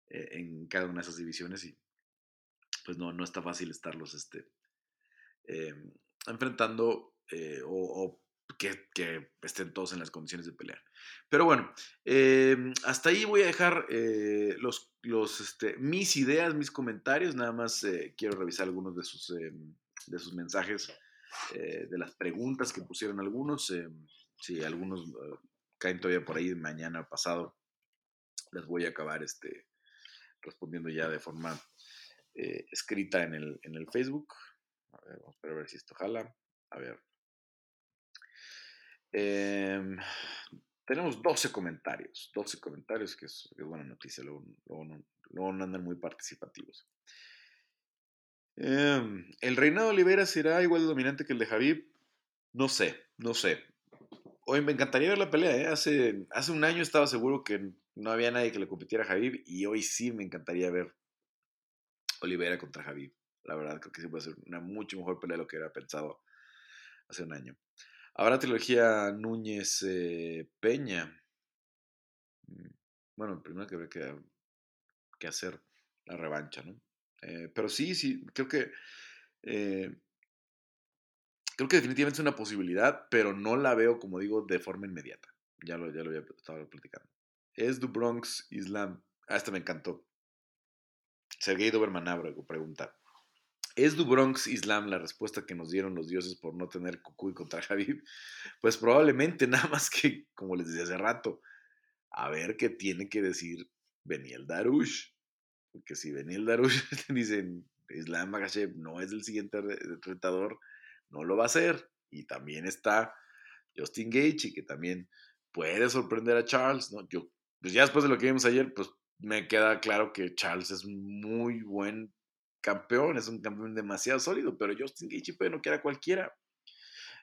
eh, en cada una de esas divisiones y pues no, no está fácil estarlos este, em, enfrentando eh, o, que, estén todos en las condiciones de pelear. Pero bueno, em, hasta ahí voy a dejar los los, este, mis ideas, mis comentarios. Nada más eh, quiero revisar algunos de sus, em, de sus mensajes, eh, de las preguntas que pusieron algunos. Em, si algunos eh, caen todavía por ahí mañana pasado, les voy a acabar este, respondiendo ya de forma escrita en el, en el Facebook. A ver, vamos a ver si esto jala. A ver. Eh, tenemos 12 comentarios, 12 comentarios, que es, buena noticia, luego, no, andan muy participativos. Em, ¿El reinado de Olivera será igual de dominante que el de Javib? No sé, no sé. Hoy me encantaría ver la pelea, ¿eh? hace, un año estaba seguro que no había nadie que le competiera a Javib y hoy sí me encantaría ver Olivera contra Javib. La verdad, creo que sí puede ser una mucho mejor pelea de lo que era pensado hace un año. Habrá trilogía Núñez eh, Peña. Mm, bueno, primero que haber que, hacer la revancha, ¿no? Eh, pero sí, sí, creo que. Eh, creo que definitivamente es una posibilidad, pero no la veo, como digo, de forma inmediata. Ya lo, ya lo había estado platicando. ¿Es Du Bronx Islam? Ah, esta me encantó. Sergei Doberman Abrego pregunta. ¿Es Du Bronx Islam la respuesta que nos dieron los dioses por no tener Cucuy contra <laughs> Javib? Pues probablemente, nada más que, como les decía hace rato, a ver qué tiene que decir Beniel Darush. Porque si Beniel Darush <laughs> dicen Islam Makhachev no es el siguiente retador, no lo va a hacer. Y también está Justin Gaethje, que también puede sorprender a Charles, ¿no? Yo, pues ya después de lo que vimos ayer, pues me queda claro que Charles es muy buen campeón, es un campeón demasiado sólido, pero Justin Gaethje puede no quiera cualquiera.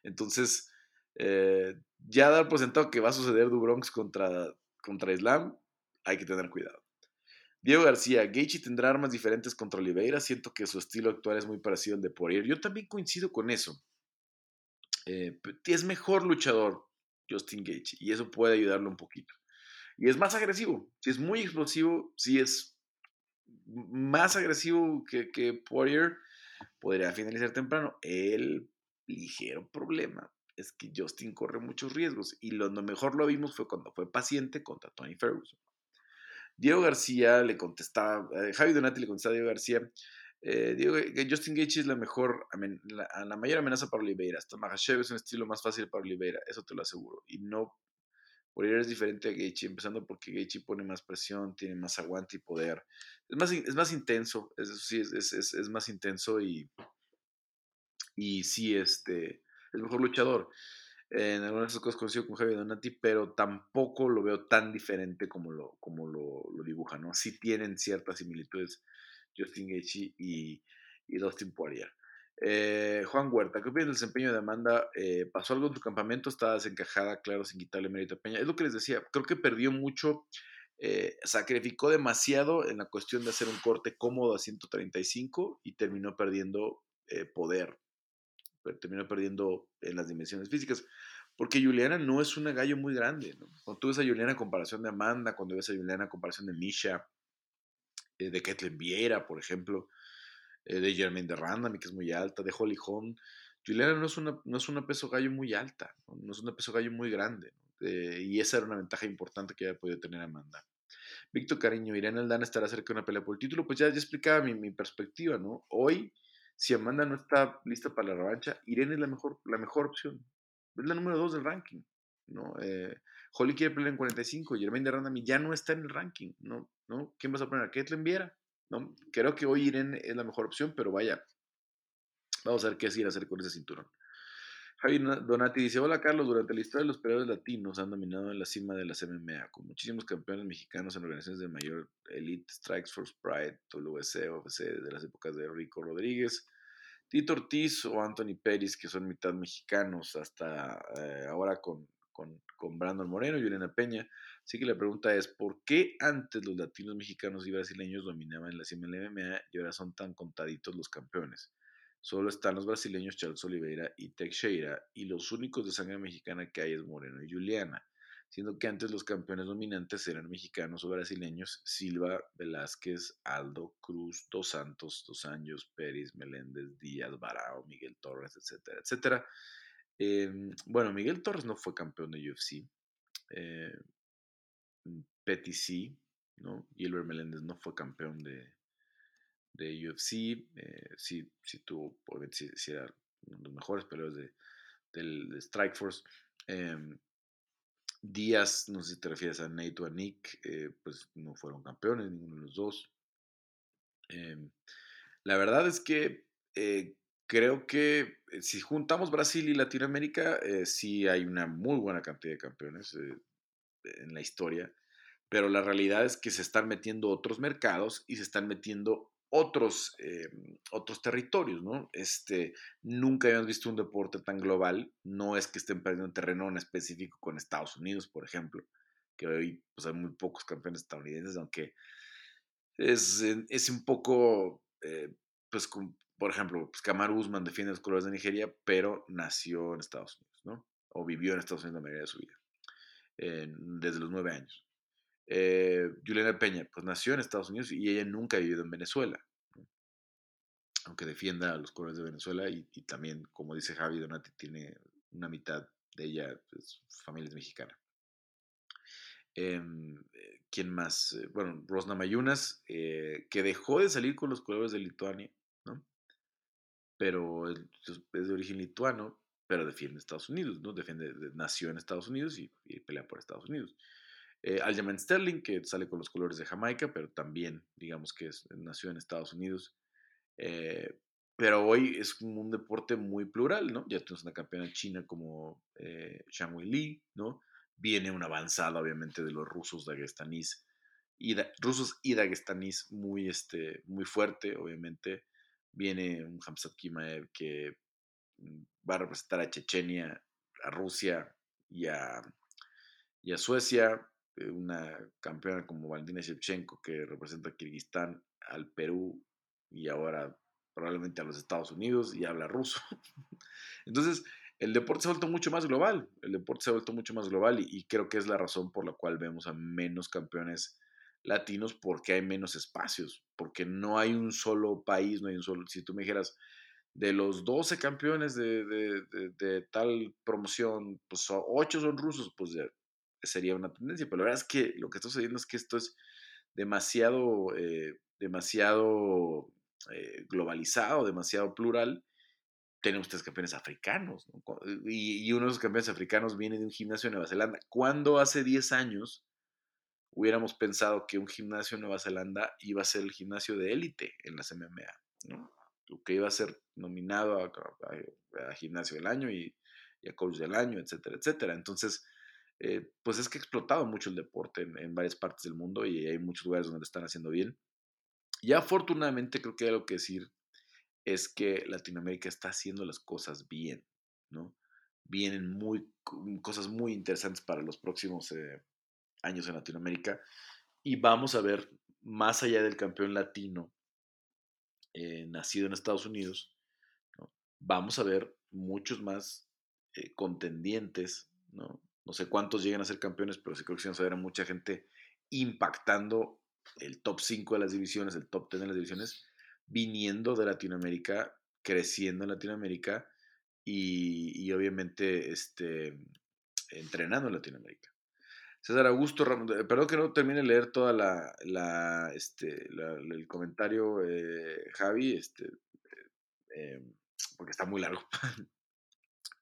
Entonces, eh, ya dar por sentado que va a suceder Du Bronx contra, contra Islam, hay que tener cuidado. Diego García, Gaethje tendrá armas diferentes contra Oliveira, siento que su estilo actual es muy parecido al de Poirier. Yo también coincido con eso. Eh, es mejor luchador Justin Gaethje y eso puede ayudarlo un poquito. Y es más agresivo, si es muy explosivo, si es más agresivo que, que Poirier, podría finalizar temprano. El ligero problema es que Justin corre muchos riesgos y lo mejor lo vimos fue cuando fue paciente contra Tony Ferguson. Diego García le contestaba, eh, Javi Donati le contestaba a Diego García, eh, Diego, Justin Gaethje es la mejor, la, la, mayor amenaza para Oliveira. Hasta Mahashev es un estilo más fácil para Oliveira, eso te lo aseguro. Y no Poirier es diferente a Gaethje, empezando porque Gaethje pone más presión, tiene más aguante y poder. Es más, es más intenso, es, es, es, es, más intenso y, y sí, este, es mejor luchador. En algunas cosas coincido con Javi Donati, pero tampoco lo veo tan diferente como lo, como lo, lo dibuja, ¿no? Sí tienen ciertas similitudes Justin Gaethje y, y Dustin Poirier. Eh, Juan Huerta, ¿qué opinas del desempeño de Amanda? Eh, ¿Pasó algo en tu campamento? Estaba desencajada, claro, sin quitarle mérito a Peña. Es lo que les decía, creo que perdió mucho, eh, sacrificó demasiado en la cuestión de hacer un corte cómodo a 135 y terminó perdiendo poder, terminó perdiendo en las dimensiones físicas. Porque Juliana no es una gallo muy grande. ¿no? Cuando tú ves a Juliana en comparación de Amanda, cuando ves a Juliana en comparación de Misha, de Kathleen Viera, por ejemplo, eh, de Jermaine de Randami, que es muy alta, de Holly Holm. Juliana no es, una, no es una peso gallo muy alta, no, es una peso gallo muy grande. Eh, y esa era una ventaja importante que había podido tener Amanda. Víctor Cariño, Irene Aldana estará cerca de una pelea por el título. Pues ya, ya explicaba mi, mi, perspectiva, ¿no? Hoy, si Amanda no está lista para la revancha, Irene es la mejor, la mejor opción. Es la número dos del ranking, ¿no? Eh, Holly quiere pelear en 45, Jermaine de Randami ya no está en el ranking, ¿no? ¿no? ¿Quién vas a poner? ¿A Kathleen Viera? ¿No? Creo que hoy Irene es la mejor opción, pero vaya, vamos a ver qué es ir a hacer con ese cinturón. Javi Donati dice, hola Carlos, durante la historia los peleadores latinos han dominado en la cima de las MMA, con muchísimos campeones mexicanos en organizaciones de mayor elite, Strikes Force Pride, WC, OFC, de las épocas de Rico Rodríguez, Tito Ortiz o Anthony Pérez, que son mitad mexicanos, hasta eh, ahora con, con, con Brandon Moreno y Elena Peña. Así que la pregunta es, ¿por qué antes los latinos, mexicanos y brasileños dominaban la cima MMA y ahora son tan contaditos los campeones? Solo están los brasileños Charles Oliveira y Teixeira y los únicos de sangre mexicana que hay es Moreno y Juliana, siendo que antes los campeones dominantes eran mexicanos o brasileños, Silva, Velázquez, Aldo, Cruz, Dos Santos, Dos Años, Pérez, Meléndez, Díaz, Barao, Miguel Torres, etcétera, etcétera. Em, bueno, Miguel Torres no fue campeón de UFC. Eh, Petty sí, ¿no? Gilbert Meléndez no fue campeón de, de UFC, eh, sí, sí tuvo, obviamente sí, era uno de los mejores peleadores de, del de Strike Force. Eh, Díaz, no sé si te refieres a Nate o a Nick, eh, pues no fueron campeones, ninguno de los dos. Em, la verdad es que eh, creo que eh, si juntamos Brasil y Latinoamérica, sí hay una muy buena cantidad de campeones en la historia pero la realidad es que se están metiendo otros mercados y se están metiendo otros, eh, otros territorios, ¿no? Este, nunca habíamos visto un deporte tan global, no es que estén perdiendo terreno en específico con Estados Unidos, por ejemplo, que hoy pues, hay muy pocos campeones estadounidenses, aunque es, es un poco, eh, pues, por ejemplo, pues Kamaru Usman defiende los colores de Nigeria, pero nació en Estados Unidos, ¿no? O vivió en Estados Unidos la mayoría de su vida, desde los nueve años. Eh, Juliana Peña, pues nació en Estados Unidos y ella nunca ha vivido en Venezuela, aunque defienda los colores de Venezuela y, también, como dice Javi Donati, tiene una mitad de ella, pues, familia mexicana. Em, eh, ¿Quién más? Eh, bueno, Rosna Mayunas, que dejó de salir con los colores de Lituania. Pero es, de origen lituano, pero defiende Estados Unidos, ¿no? Defiende, nació en Estados Unidos y, y pelea por Estados Unidos. Eh, Aljamain Sterling, que sale con los colores de Jamaica, pero también, digamos que nació en Estados Unidos. Eh, pero hoy es un deporte muy plural, ¿no? Ya tenemos una campeona china como eh, Shang Li, ¿no? Viene una avanzada, obviamente, de los rusos y rusos y dagestanís muy, este, muy fuerte, obviamente. Viene un Hamzat Kimaev que mm, va a representar a Chechenia, a Rusia y a, y a Suecia. Eh, una campeona como Valentina Shevchenko que representa a Kirguistán, al Perú y ahora probablemente a los Estados Unidos y habla ruso. <laughs> Entonces, el deporte se ha vuelto mucho más global, el deporte se ha vuelto mucho más global y, creo que es la razón por la cual vemos a menos campeones latinos porque hay menos espacios, porque no hay un solo país, no hay un solo, si tú me dijeras, de los 12 campeones de, tal promoción, pues 8 son rusos, pues sería una tendencia, pero la verdad es que lo que está sucediendo es que esto es demasiado, eh, demasiado eh, globalizado, demasiado plural. Tenemos tres campeones africanos, y, uno de esos campeones africanos viene de un gimnasio de Nueva Zelanda. Cuando hace 10 años hubiéramos pensado que un gimnasio de Nueva Zelanda iba a ser el gimnasio de élite en las MMA? ¿no? que iba a ser nominado a, Gimnasio del Año y, a Coach del Año, etcétera, etcétera. Entonces, eh, pues es que ha explotado mucho el deporte en, varias partes del mundo y hay muchos lugares donde lo están haciendo bien. Y afortunadamente creo que hay algo que decir es que Latinoamérica está haciendo las cosas bien, ¿no? Vienen muy, cosas muy interesantes para los próximos eh, años en Latinoamérica y vamos a ver, más allá del campeón latino eh, nacido en Estados Unidos, vamos a ver muchos más eh, contendientes, ¿no? No sé cuántos llegan a ser campeones, pero sí creo que sí vamos a ver a mucha gente impactando el top 5 de las divisiones, el top 10 de las divisiones, viniendo de Latinoamérica, creciendo en Latinoamérica y, obviamente este, entrenando en Latinoamérica. César Augusto Ramos, perdón que no termine de leer toda la, este, el comentario, eh, Javi, este, eh, porque está muy largo. <laughs>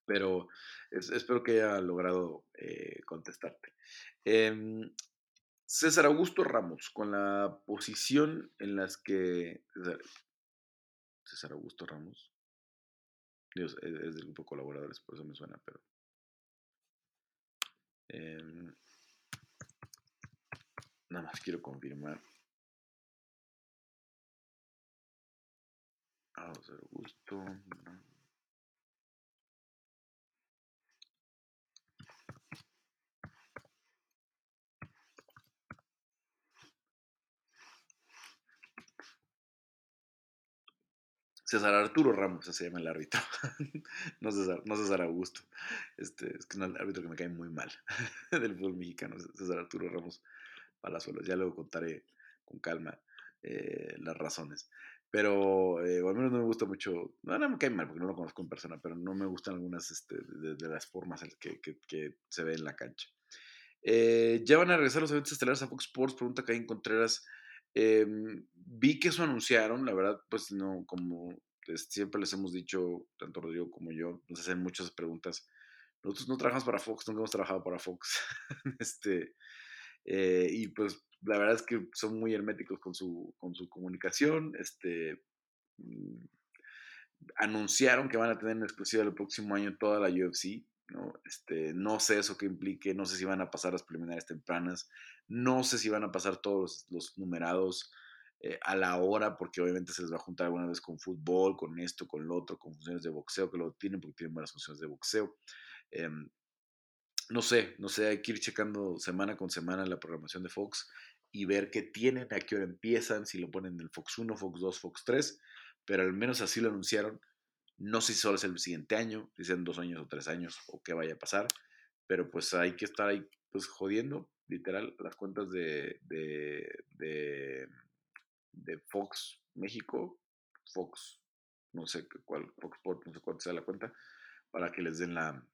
Pero espero que haya logrado eh, contestarte. Em, César Augusto Ramos, con la posición en las que... César, Augusto Ramos. Dios, es, del grupo colaboradores, por eso me suena, pero... Nada más quiero confirmar. César Augusto. César Arturo Ramos, se llama el árbitro. <laughs> no, César, no César Augusto. Este, es que es un árbitro que me cae muy mal <laughs> del fútbol mexicano, César Arturo Ramos Palazuelos. Ya luego contaré con calma eh, las razones. Pero, eh, al menos no me gusta mucho. No, no me cae mal porque no lo conozco en persona, pero no me gustan algunas este, de, las formas que, que, se ve en la cancha. Eh, ya van a regresar los eventos estelares a Fox Sports, pregunta Caín Contreras. Em, vi que eso anunciaron, la verdad, pues no, como siempre les hemos dicho, tanto Rodrigo como yo, nos hacen muchas preguntas. Nosotros no trabajamos para Fox, nunca hemos trabajado para Fox. <laughs> este, eh, y pues la verdad es que son muy herméticos con su, con su comunicación. Este, mm, anunciaron que van a tener en exclusiva el próximo año toda la UFC. ¿no? Este, no sé eso que implique, no sé si van a pasar las preliminares tempranas, no sé si van a pasar todos los, numerados eh, a la hora, porque obviamente se les va a juntar alguna vez con fútbol, con esto, con lo otro, con funciones de boxeo, que lo tienen porque tienen buenas funciones de boxeo. Em, no sé, no sé, hay que ir checando semana con semana la programación de Fox y ver qué tienen, a qué hora empiezan, si lo ponen en el Fox 1, Fox 2, Fox 3, pero al menos así lo anunciaron. No sé si solo es el siguiente año, si sean dos años o tres años o qué vaya a pasar, pero pues hay que estar ahí pues jodiendo literal las cuentas de, de, de, Fox México, Fox, no sé cuál, Fox Sport, no sé cuál sea la cuenta, para que les den la,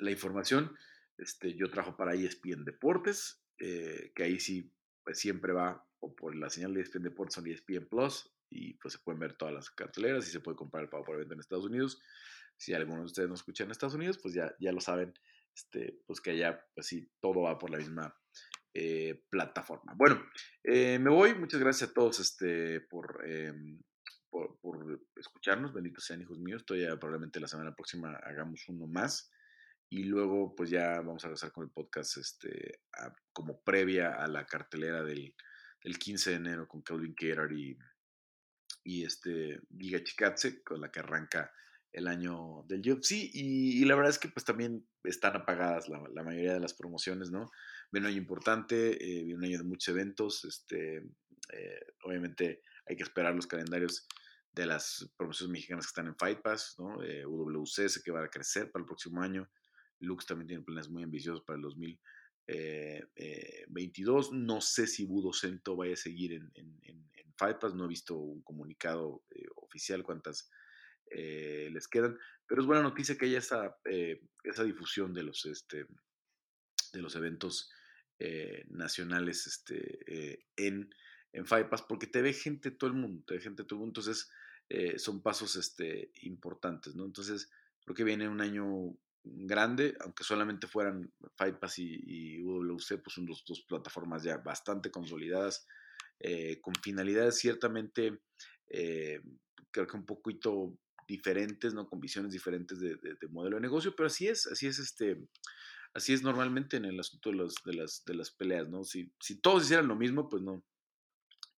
la información. Este, yo trabajo para ESPN Deportes, eh, que ahí sí pues siempre va o por la señal de ESPN Deportes o ESPN Plus y pues se pueden ver todas las carteleras y se puede comprar el pago por evento en Estados Unidos. Si alguno de ustedes no escucha en Estados Unidos, pues ya, ya lo saben, este, pues que allá, pues sí, todo va por la misma eh, plataforma. Bueno, eh, me voy. Muchas gracias a todos este, por, em, por, escucharnos. Benditos sean hijos míos. Ya probablemente la semana próxima hagamos uno más. Y luego, pues ya vamos a regresar con el podcast este, como previa a la cartelera del, del 15 de enero con Calvin Kerar y, y este Giga Chikatse, con la que arranca el año del UFC y, la verdad es que pues también están apagadas la, mayoría de las promociones, ¿no? Viene un año importante, eh, viene un año de muchos eventos, este, eh, obviamente hay que esperar los calendarios de las promociones mexicanas que están en Fight Pass, ¿no? Eh, UWC sé que va a crecer para el próximo año, Lux también tiene planes muy ambiciosos para el 2022, no sé si Budo Cento vaya a seguir en, en, en, no he visto un comunicado oficial cuántas eh, les quedan. Pero es buena noticia que haya esa, eh, esa difusión de los, este, de los eventos eh, nacionales este, en, en Firepass, porque te ve gente todo el mundo, te ve gente todo el mundo, entonces son pasos este, importantes, ¿no? Entonces, creo que viene un año grande, aunque solamente fueran Firepass y, y UWC, pues son dos, plataformas ya bastante consolidadas, con finalidades ciertamente creo que un poquito diferentes, ¿no? Con visiones diferentes de, modelo de negocio, pero así es, así es este, así es normalmente en el asunto de, los, de, las, de las peleas, ¿no? Si, si todos hicieran lo mismo, pues no,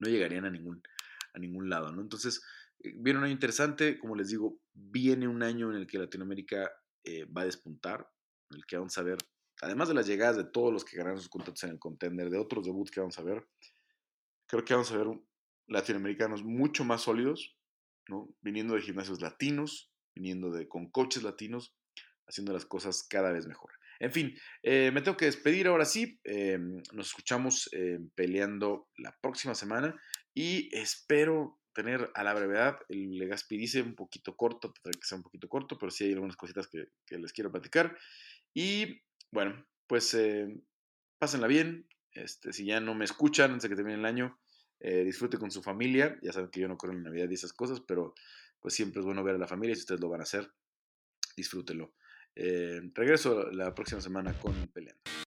no llegarían a ningún, a ningún lado, ¿no? Entonces, eh, viene un año interesante, como les digo, viene un año en el que Latinoamérica eh, va a despuntar, el que vamos a ver, además de las llegadas de todos los que ganaron sus contratos en el contender, de otros debuts que vamos a ver, creo que vamos a ver latinoamericanos mucho más sólidos, ¿no? Viniendo de gimnasios latinos, viniendo de, con coches latinos, haciendo las cosas cada vez mejor. En fin, eh, me tengo que despedir ahora sí. Em, nos escuchamos peleando la próxima semana y espero tener a la brevedad el Legaspi dice un poquito corto, que sea un poquito corto, pero sí hay algunas cositas que, les quiero platicar. Y bueno, pues eh, pásenla bien. Este, si ya no me escuchan antes de que termine el año, eh, disfrute con su familia. Ya saben que yo no creo en Navidad y esas cosas, pero pues siempre es bueno ver a la familia. Si ustedes lo van a hacer, disfrútenlo. Eh, regreso la próxima semana con Peleando.